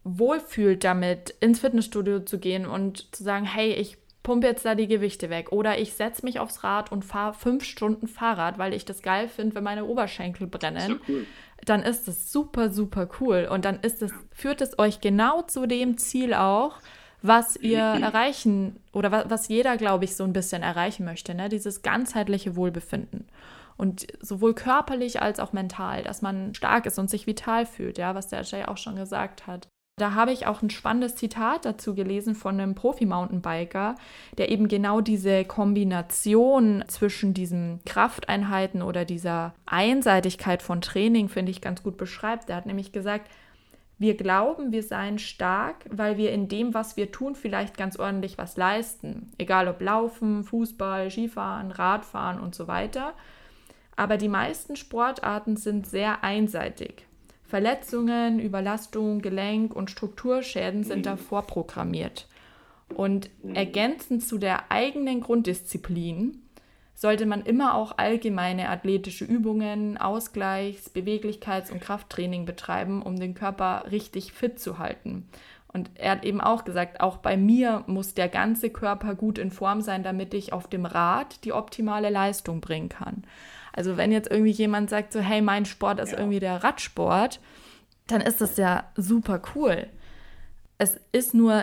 wohlfühlt damit, ins Fitnessstudio zu gehen und zu sagen, hey, ich pumpe jetzt da die Gewichte weg oder ich setze mich aufs Rad und fahre fünf Stunden Fahrrad, weil ich das geil finde, wenn meine Oberschenkel brennen, ist cool. dann ist das super, super cool. Und dann ist es, führt es euch genau zu dem Ziel auch, was ihr erreichen oder was, was jeder, glaube ich, so ein bisschen erreichen möchte, ne? dieses ganzheitliche Wohlbefinden. Und sowohl körperlich als auch mental, dass man stark ist und sich vital fühlt, ja, was der Jay auch schon gesagt hat. Da habe ich auch ein spannendes Zitat dazu gelesen von einem Profi-Mountainbiker, der eben genau diese Kombination zwischen diesen Krafteinheiten oder dieser Einseitigkeit von Training, finde ich, ganz gut beschreibt. Er hat nämlich gesagt, wir glauben, wir seien stark, weil wir in dem, was wir tun, vielleicht ganz ordentlich was leisten. Egal ob Laufen, Fußball, Skifahren, Radfahren und so weiter. Aber die meisten Sportarten sind sehr einseitig. Verletzungen, Überlastung, Gelenk- und Strukturschäden sind da vorprogrammiert. Und ergänzend zu der eigenen Grunddisziplin sollte man immer auch allgemeine athletische Übungen, Ausgleichs-, Beweglichkeits- und Krafttraining betreiben, um den Körper richtig fit zu halten. Und er hat eben auch gesagt, auch bei mir muss der ganze Körper gut in Form sein, damit ich auf dem Rad die optimale Leistung bringen kann. Also wenn jetzt irgendwie jemand sagt so, hey, mein Sport ist ja. irgendwie der Radsport, dann ist das ja super cool. Es ist nur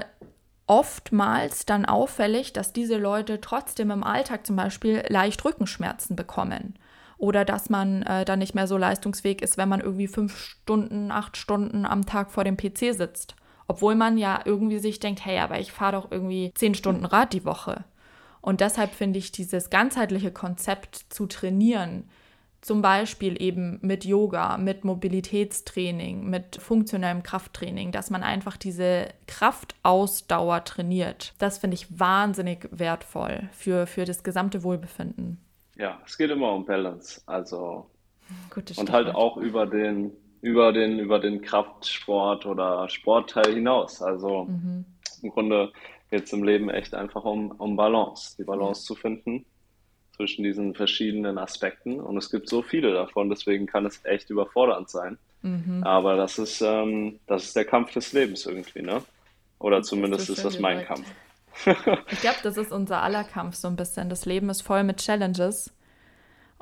oftmals dann auffällig, dass diese Leute trotzdem im Alltag zum Beispiel leicht Rückenschmerzen bekommen. Oder dass man äh, dann nicht mehr so leistungsfähig ist, wenn man irgendwie fünf Stunden, acht Stunden am Tag vor dem PC sitzt. Obwohl man ja irgendwie sich denkt, hey, aber ich fahre doch irgendwie zehn Stunden Rad die Woche. Und deshalb finde ich dieses ganzheitliche Konzept zu trainieren, zum Beispiel eben mit Yoga, mit Mobilitätstraining, mit funktionellem Krafttraining, dass man einfach diese Kraftausdauer trainiert. Das finde ich wahnsinnig wertvoll für, für das gesamte Wohlbefinden. Ja, es geht immer um Balance. Also und halt auch über den, über den, über den Kraftsport oder Sportteil hinaus. Also mhm. im Grunde geht es im Leben echt einfach um, um Balance, die Balance zu finden zwischen diesen verschiedenen Aspekten. Und es gibt so viele davon, deswegen kann es echt überfordernd sein. Mhm. Aber das ist, ähm, das ist der Kampf des Lebens irgendwie, ne? Oder zumindest ist, ist das mein Kampf. ich glaube, das ist unser aller Kampf so ein bisschen. Das Leben ist voll mit Challenges.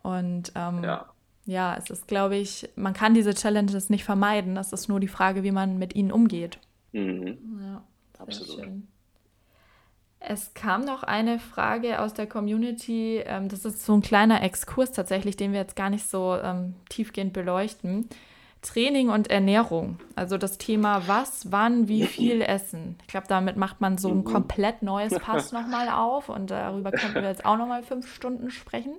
Und ähm, ja. ja, es ist, glaube ich, man kann diese Challenges nicht vermeiden. Das ist nur die Frage, wie man mit ihnen umgeht. Mhm. Ja, absolut. Schön. Es kam noch eine Frage aus der Community. Ähm, das ist so ein kleiner Exkurs tatsächlich, den wir jetzt gar nicht so ähm, tiefgehend beleuchten. Training und Ernährung. Also das Thema was, wann, wie viel essen. Ich glaube, damit macht man so ein mhm. komplett neues Pass nochmal auf und darüber könnten wir jetzt auch nochmal fünf Stunden sprechen.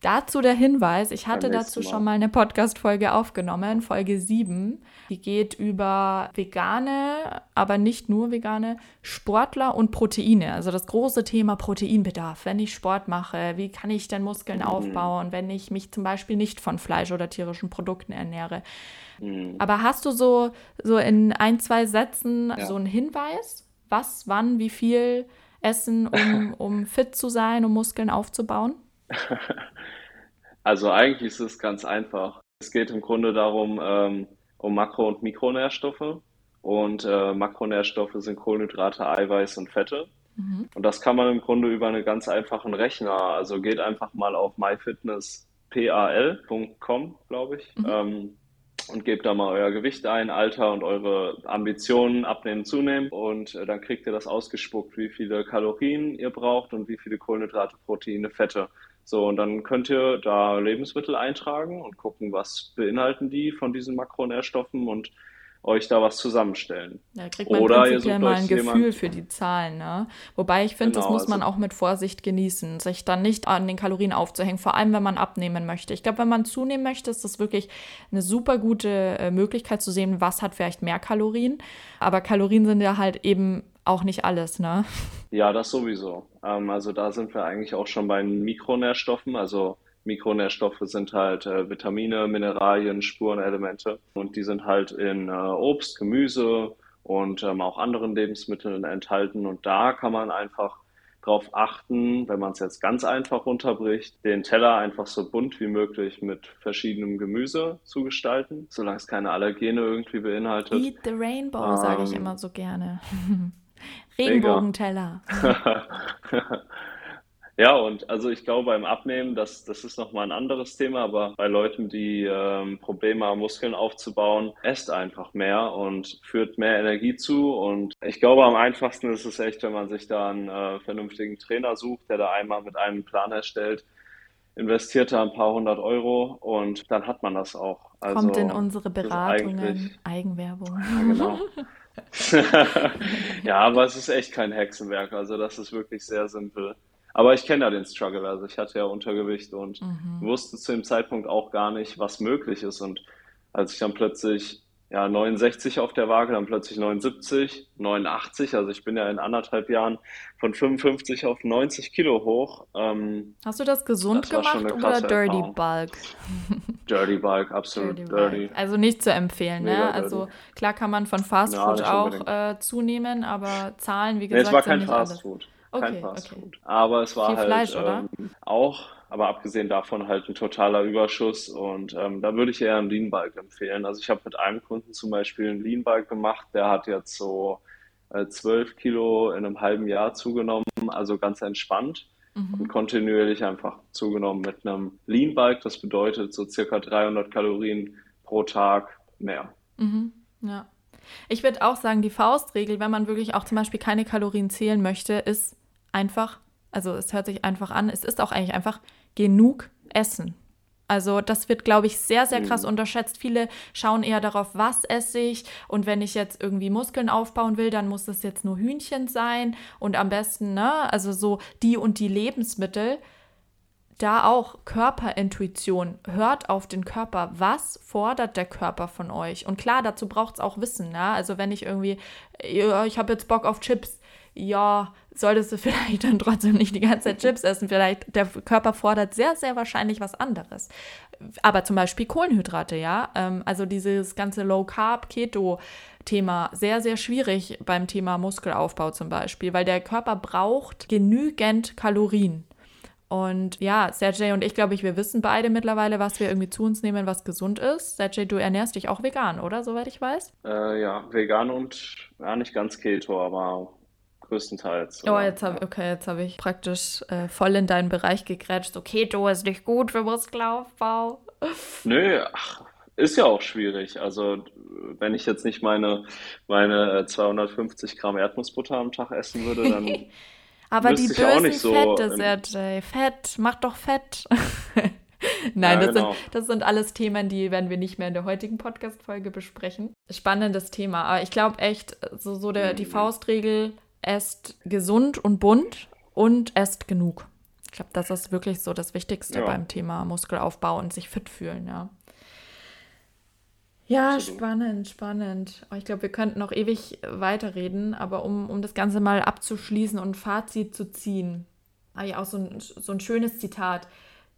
Dazu der Hinweis, ich hatte dazu schon mal eine Podcast-Folge aufgenommen, Folge 7. Die geht über vegane, aber nicht nur vegane Sportler und Proteine. Also das große Thema Proteinbedarf. Wenn ich Sport mache, wie kann ich denn Muskeln mhm. aufbauen, wenn ich mich zum Beispiel nicht von Fleisch oder tierischen Produkten ernähre? Mhm. Aber hast du so, so in ein, zwei Sätzen ja. so einen Hinweis, was, wann, wie viel essen, um, um fit zu sein, um Muskeln aufzubauen? Also eigentlich ist es ganz einfach. Es geht im Grunde darum, ähm, um Makro- und Mikronährstoffe. Und äh, Makronährstoffe sind Kohlenhydrate, Eiweiß und Fette. Mhm. Und das kann man im Grunde über einen ganz einfachen Rechner. Also geht einfach mal auf myfitnesspal.com, glaube ich, mhm. ähm, und gebt da mal euer Gewicht ein, Alter und eure Ambitionen abnehmen, zunehmen. Und äh, dann kriegt ihr das ausgespuckt, wie viele Kalorien ihr braucht und wie viele Kohlenhydrate, Proteine, Fette. So, und dann könnt ihr da Lebensmittel eintragen und gucken, was beinhalten die von diesen Makronährstoffen und euch da was zusammenstellen. Ja, kriegt man Oder prinzipiell mal ein Gefühl jemand... für die Zahlen. Ne? Wobei ich finde, genau, das muss man also... auch mit Vorsicht genießen, sich dann nicht an den Kalorien aufzuhängen, vor allem wenn man abnehmen möchte. Ich glaube, wenn man zunehmen möchte, ist das wirklich eine super gute äh, Möglichkeit zu sehen, was hat vielleicht mehr Kalorien. Aber Kalorien sind ja halt eben auch nicht alles, ne? Ja, das sowieso. Ähm, also da sind wir eigentlich auch schon bei Mikronährstoffen, also Mikronährstoffe sind halt äh, Vitamine, Mineralien, Spurenelemente und die sind halt in äh, Obst, Gemüse und ähm, auch anderen Lebensmitteln enthalten und da kann man einfach darauf achten, wenn man es jetzt ganz einfach runterbricht, den Teller einfach so bunt wie möglich mit verschiedenem Gemüse zu gestalten, solange es keine Allergene irgendwie beinhaltet. Eat the Rainbow, ähm, sage ich immer so gerne. Regenbogenteller. Ja, und also ich glaube beim Abnehmen, das, das ist nochmal ein anderes Thema, aber bei Leuten, die ähm, Probleme haben, Muskeln aufzubauen, esst einfach mehr und führt mehr Energie zu. Und ich glaube, am einfachsten ist es echt, wenn man sich da einen äh, vernünftigen Trainer sucht, der da einmal mit einem Plan erstellt, investiert da ein paar hundert Euro und dann hat man das auch. Also, Kommt in unsere Beratungen, Eigenwerbung. Ja, genau. ja, aber es ist echt kein Hexenwerk. Also das ist wirklich sehr simpel. Aber ich kenne ja den Struggle. Also ich hatte ja Untergewicht und mhm. wusste zu dem Zeitpunkt auch gar nicht, was möglich ist. Und als ich dann plötzlich ja, 69 auf der Waage, dann plötzlich 79, 89. Also ich bin ja in anderthalb Jahren von 55 auf 90 Kilo hoch. Ähm, Hast du das gesund das gemacht oder Dirty Erfahrung. Bulk? Dirty Bulk, absolut dirty. dirty. Bulk. Also nicht zu empfehlen, ne? Also klar kann man von Fast Food ja, auch äh, zunehmen, aber Zahlen, wie gesagt, nee, es war kein Fast Food. Kein Fast okay. Food. Aber es war Viel halt Fleisch, ähm, auch, aber abgesehen davon halt ein totaler Überschuss und ähm, da würde ich eher einen Lean Bike empfehlen. Also ich habe mit einem Kunden zum Beispiel einen Lean Bike gemacht, der hat jetzt so äh, 12 Kilo in einem halben Jahr zugenommen, also ganz entspannt mhm. und kontinuierlich einfach zugenommen mit einem Lean Bike. Das bedeutet so circa 300 Kalorien pro Tag mehr. Mhm. Ja. Ich würde auch sagen, die Faustregel, wenn man wirklich auch zum Beispiel keine Kalorien zählen möchte, ist einfach, also es hört sich einfach an, es ist auch eigentlich einfach genug Essen. Also das wird, glaube ich, sehr, sehr krass mhm. unterschätzt. Viele schauen eher darauf, was esse ich. Und wenn ich jetzt irgendwie Muskeln aufbauen will, dann muss das jetzt nur Hühnchen sein. Und am besten, ne, also so die und die Lebensmittel. Da auch Körperintuition. Hört auf den Körper. Was fordert der Körper von euch? Und klar, dazu braucht es auch Wissen. Ne? Also wenn ich irgendwie, ich habe jetzt Bock auf Chips, ja, solltest du vielleicht dann trotzdem nicht die ganze Zeit Chips essen. Vielleicht der Körper fordert sehr, sehr wahrscheinlich was anderes. Aber zum Beispiel Kohlenhydrate, ja. Ähm, also dieses ganze Low Carb, Keto. Thema sehr, sehr schwierig beim Thema Muskelaufbau zum Beispiel, weil der Körper braucht genügend Kalorien. Und ja, Sergej und ich, glaube ich, wir wissen beide mittlerweile, was wir irgendwie zu uns nehmen, was gesund ist. Sergej, du ernährst dich auch vegan, oder? Soweit ich weiß. Äh, ja, vegan und ja, nicht ganz Keto, aber größtenteils. Oh, jetzt habe okay, jetzt habe ich praktisch äh, voll in deinen Bereich gegrätscht. Okay, du ist nicht gut für Muskelaufbau. Nö, ach, ist ja auch schwierig. Also wenn ich jetzt nicht meine, meine 250 Gramm Erdnussbutter am Tag essen würde, dann Aber die bösen so Fette, Sergej. Fett, mach doch Fett. Nein, ja, das, genau. sind, das sind alles Themen, die werden wir nicht mehr in der heutigen Podcast-Folge besprechen. Spannendes Thema. Aber ich glaube echt, so, so der, die mhm. Faustregel, esst gesund und bunt und esst genug. Ich glaube, das ist wirklich so das Wichtigste ja. beim Thema Muskelaufbau und sich fit fühlen, ja. Ja, Absolut. spannend, spannend. Ich glaube, wir könnten noch ewig weiterreden, aber um, um das Ganze mal abzuschließen und ein Fazit zu ziehen, habe ich auch so ein, so ein schönes Zitat.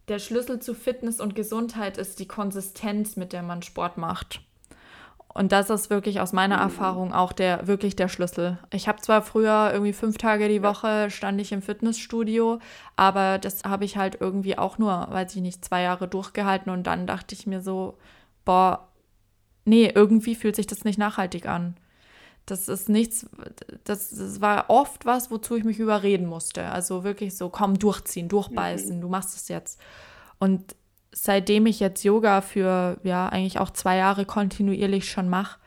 Der Schlüssel zu Fitness und Gesundheit ist die Konsistenz, mit der man Sport macht. Und das ist wirklich aus meiner Mhm. Erfahrung auch der wirklich der Schlüssel. Ich habe zwar früher irgendwie fünf Tage die Woche stand ich im Fitnessstudio, aber das habe ich halt irgendwie auch nur, weiß ich nicht, zwei Jahre durchgehalten und dann dachte ich mir so, boah, nee, irgendwie fühlt sich das nicht nachhaltig an. Das ist nichts, das, das war oft was, wozu ich mich überreden musste. Also wirklich so, komm, durchziehen, durchbeißen, du machst es jetzt. Und seitdem ich jetzt Yoga für ja eigentlich auch zwei Jahre kontinuierlich schon mache,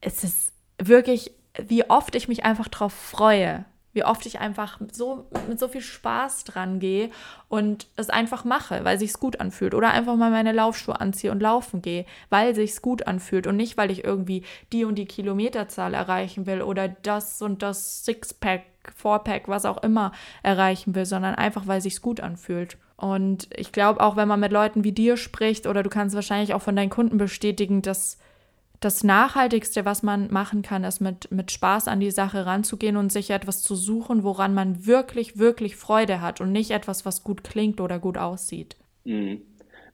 es ist wirklich, wie oft ich mich einfach drauf freue, wie oft ich einfach so mit so viel Spaß dran gehe und es einfach mache, weil sich's gut anfühlt oder einfach mal meine Laufschuhe anziehe und laufen gehe, weil sich's gut anfühlt und nicht weil ich irgendwie die und die Kilometerzahl erreichen will oder das und das Sixpack, Fourpack, was auch immer erreichen will, sondern einfach weil sich's gut anfühlt. Und ich glaube auch, wenn man mit Leuten wie dir spricht oder du kannst wahrscheinlich auch von deinen Kunden bestätigen, dass das Nachhaltigste, was man machen kann, ist mit, mit Spaß an die Sache ranzugehen und sich etwas zu suchen, woran man wirklich, wirklich Freude hat und nicht etwas, was gut klingt oder gut aussieht. Mhm.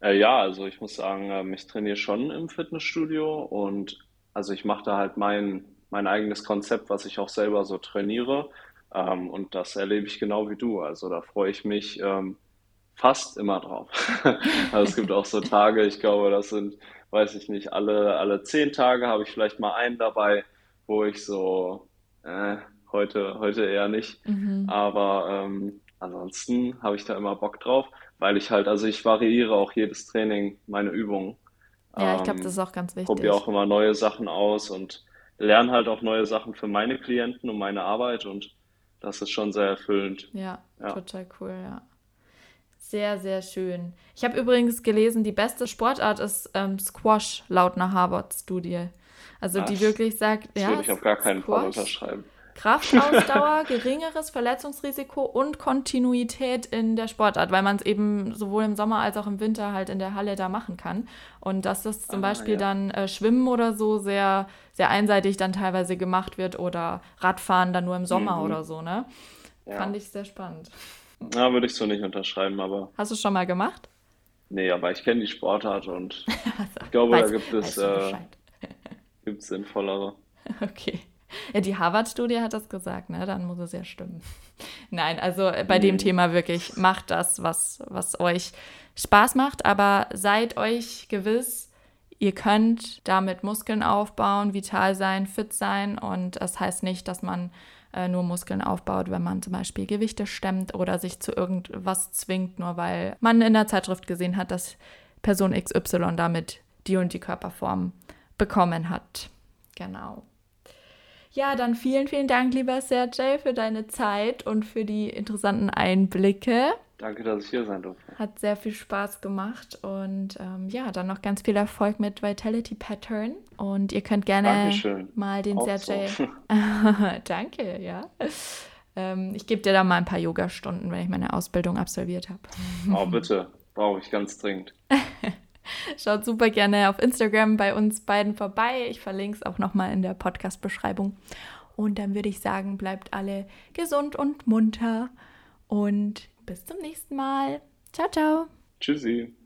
Äh, ja, also ich muss sagen, ähm, ich trainiere schon im Fitnessstudio und also ich mache da halt mein, mein eigenes Konzept, was ich auch selber so trainiere. Ähm, und das erlebe ich genau wie du. Also da freue ich mich ähm, fast immer drauf. Also es gibt auch so Tage, ich glaube, das sind, weiß ich nicht, alle, alle zehn Tage habe ich vielleicht mal einen dabei, wo ich so, äh, heute, heute eher nicht. Mhm. Aber ähm, ansonsten habe ich da immer Bock drauf, weil ich halt, also ich variiere auch jedes Training meine Übungen. Ja, ich glaube, das ist Ähm, auch ganz probiere wichtig. auch immer neue Sachen aus und lerne halt auch neue Sachen für meine Klienten und meine Arbeit und das ist schon sehr erfüllend. Ja, Ja. total cool, ja. Sehr, sehr schön. Ich habe übrigens gelesen, die beste Sportart ist ähm, Squash, laut einer Harvard-Studie. Also die Was? wirklich sagt, würde ja, ich auf gar keinen Fall unterschreiben. Kraftausdauer, geringeres Verletzungsrisiko und Kontinuität in der Sportart, weil man es eben sowohl im Sommer als auch im Winter halt in der Halle da machen kann. Und dass das zum Ah, Beispiel ja. dann äh, Schwimmen oder so sehr, sehr einseitig dann teilweise gemacht wird oder Radfahren dann nur im Sommer oder Mhm. so, ne? Fand Ja. ich sehr spannend. Ja, würde ich so nicht unterschreiben, aber Hast du schon mal gemacht? nee, aber ich kenne die Sportart und Also, ich glaube, da weiß, gibt es, äh, Bescheid. gibt es sinnvollere. Okay. Ja, die Harvard-Studie hat das gesagt, ne? Dann muss es ja stimmen. Nein, also äh, bei dem Mhm. Thema wirklich, macht das, was, was euch Spaß macht, aber seid euch gewiss, ihr könnt damit Muskeln aufbauen, vital sein, fit sein und das heißt nicht, dass man äh, nur Muskeln aufbaut, wenn man zum Beispiel Gewichte stemmt oder sich zu irgendwas zwingt, nur weil man in der Zeitschrift gesehen hat, dass Person XY damit die und die Körperform bekommen hat. Genau. Ja, dann vielen, vielen Dank, lieber Sergej, für deine Zeit und für die interessanten Einblicke. Danke, dass ich hier sein durfte. Hat sehr viel Spaß gemacht und ähm, ja, dann noch ganz viel Erfolg mit Vitality Pattern. Und ihr könnt gerne Dankeschön. mal den Auch Sergej. so. Danke, ja. Ähm, ich gebe dir da mal ein paar Yogastunden, wenn ich meine Ausbildung absolviert habe. Oh, bitte. Brauche ich ganz dringend. Schaut super gerne auf Instagram bei uns beiden vorbei. Ich verlinke es auch nochmal in der Podcast-Beschreibung. Und dann würde ich sagen, bleibt alle gesund und munter. Und bis zum nächsten Mal. Ciao, ciao. Tschüssi.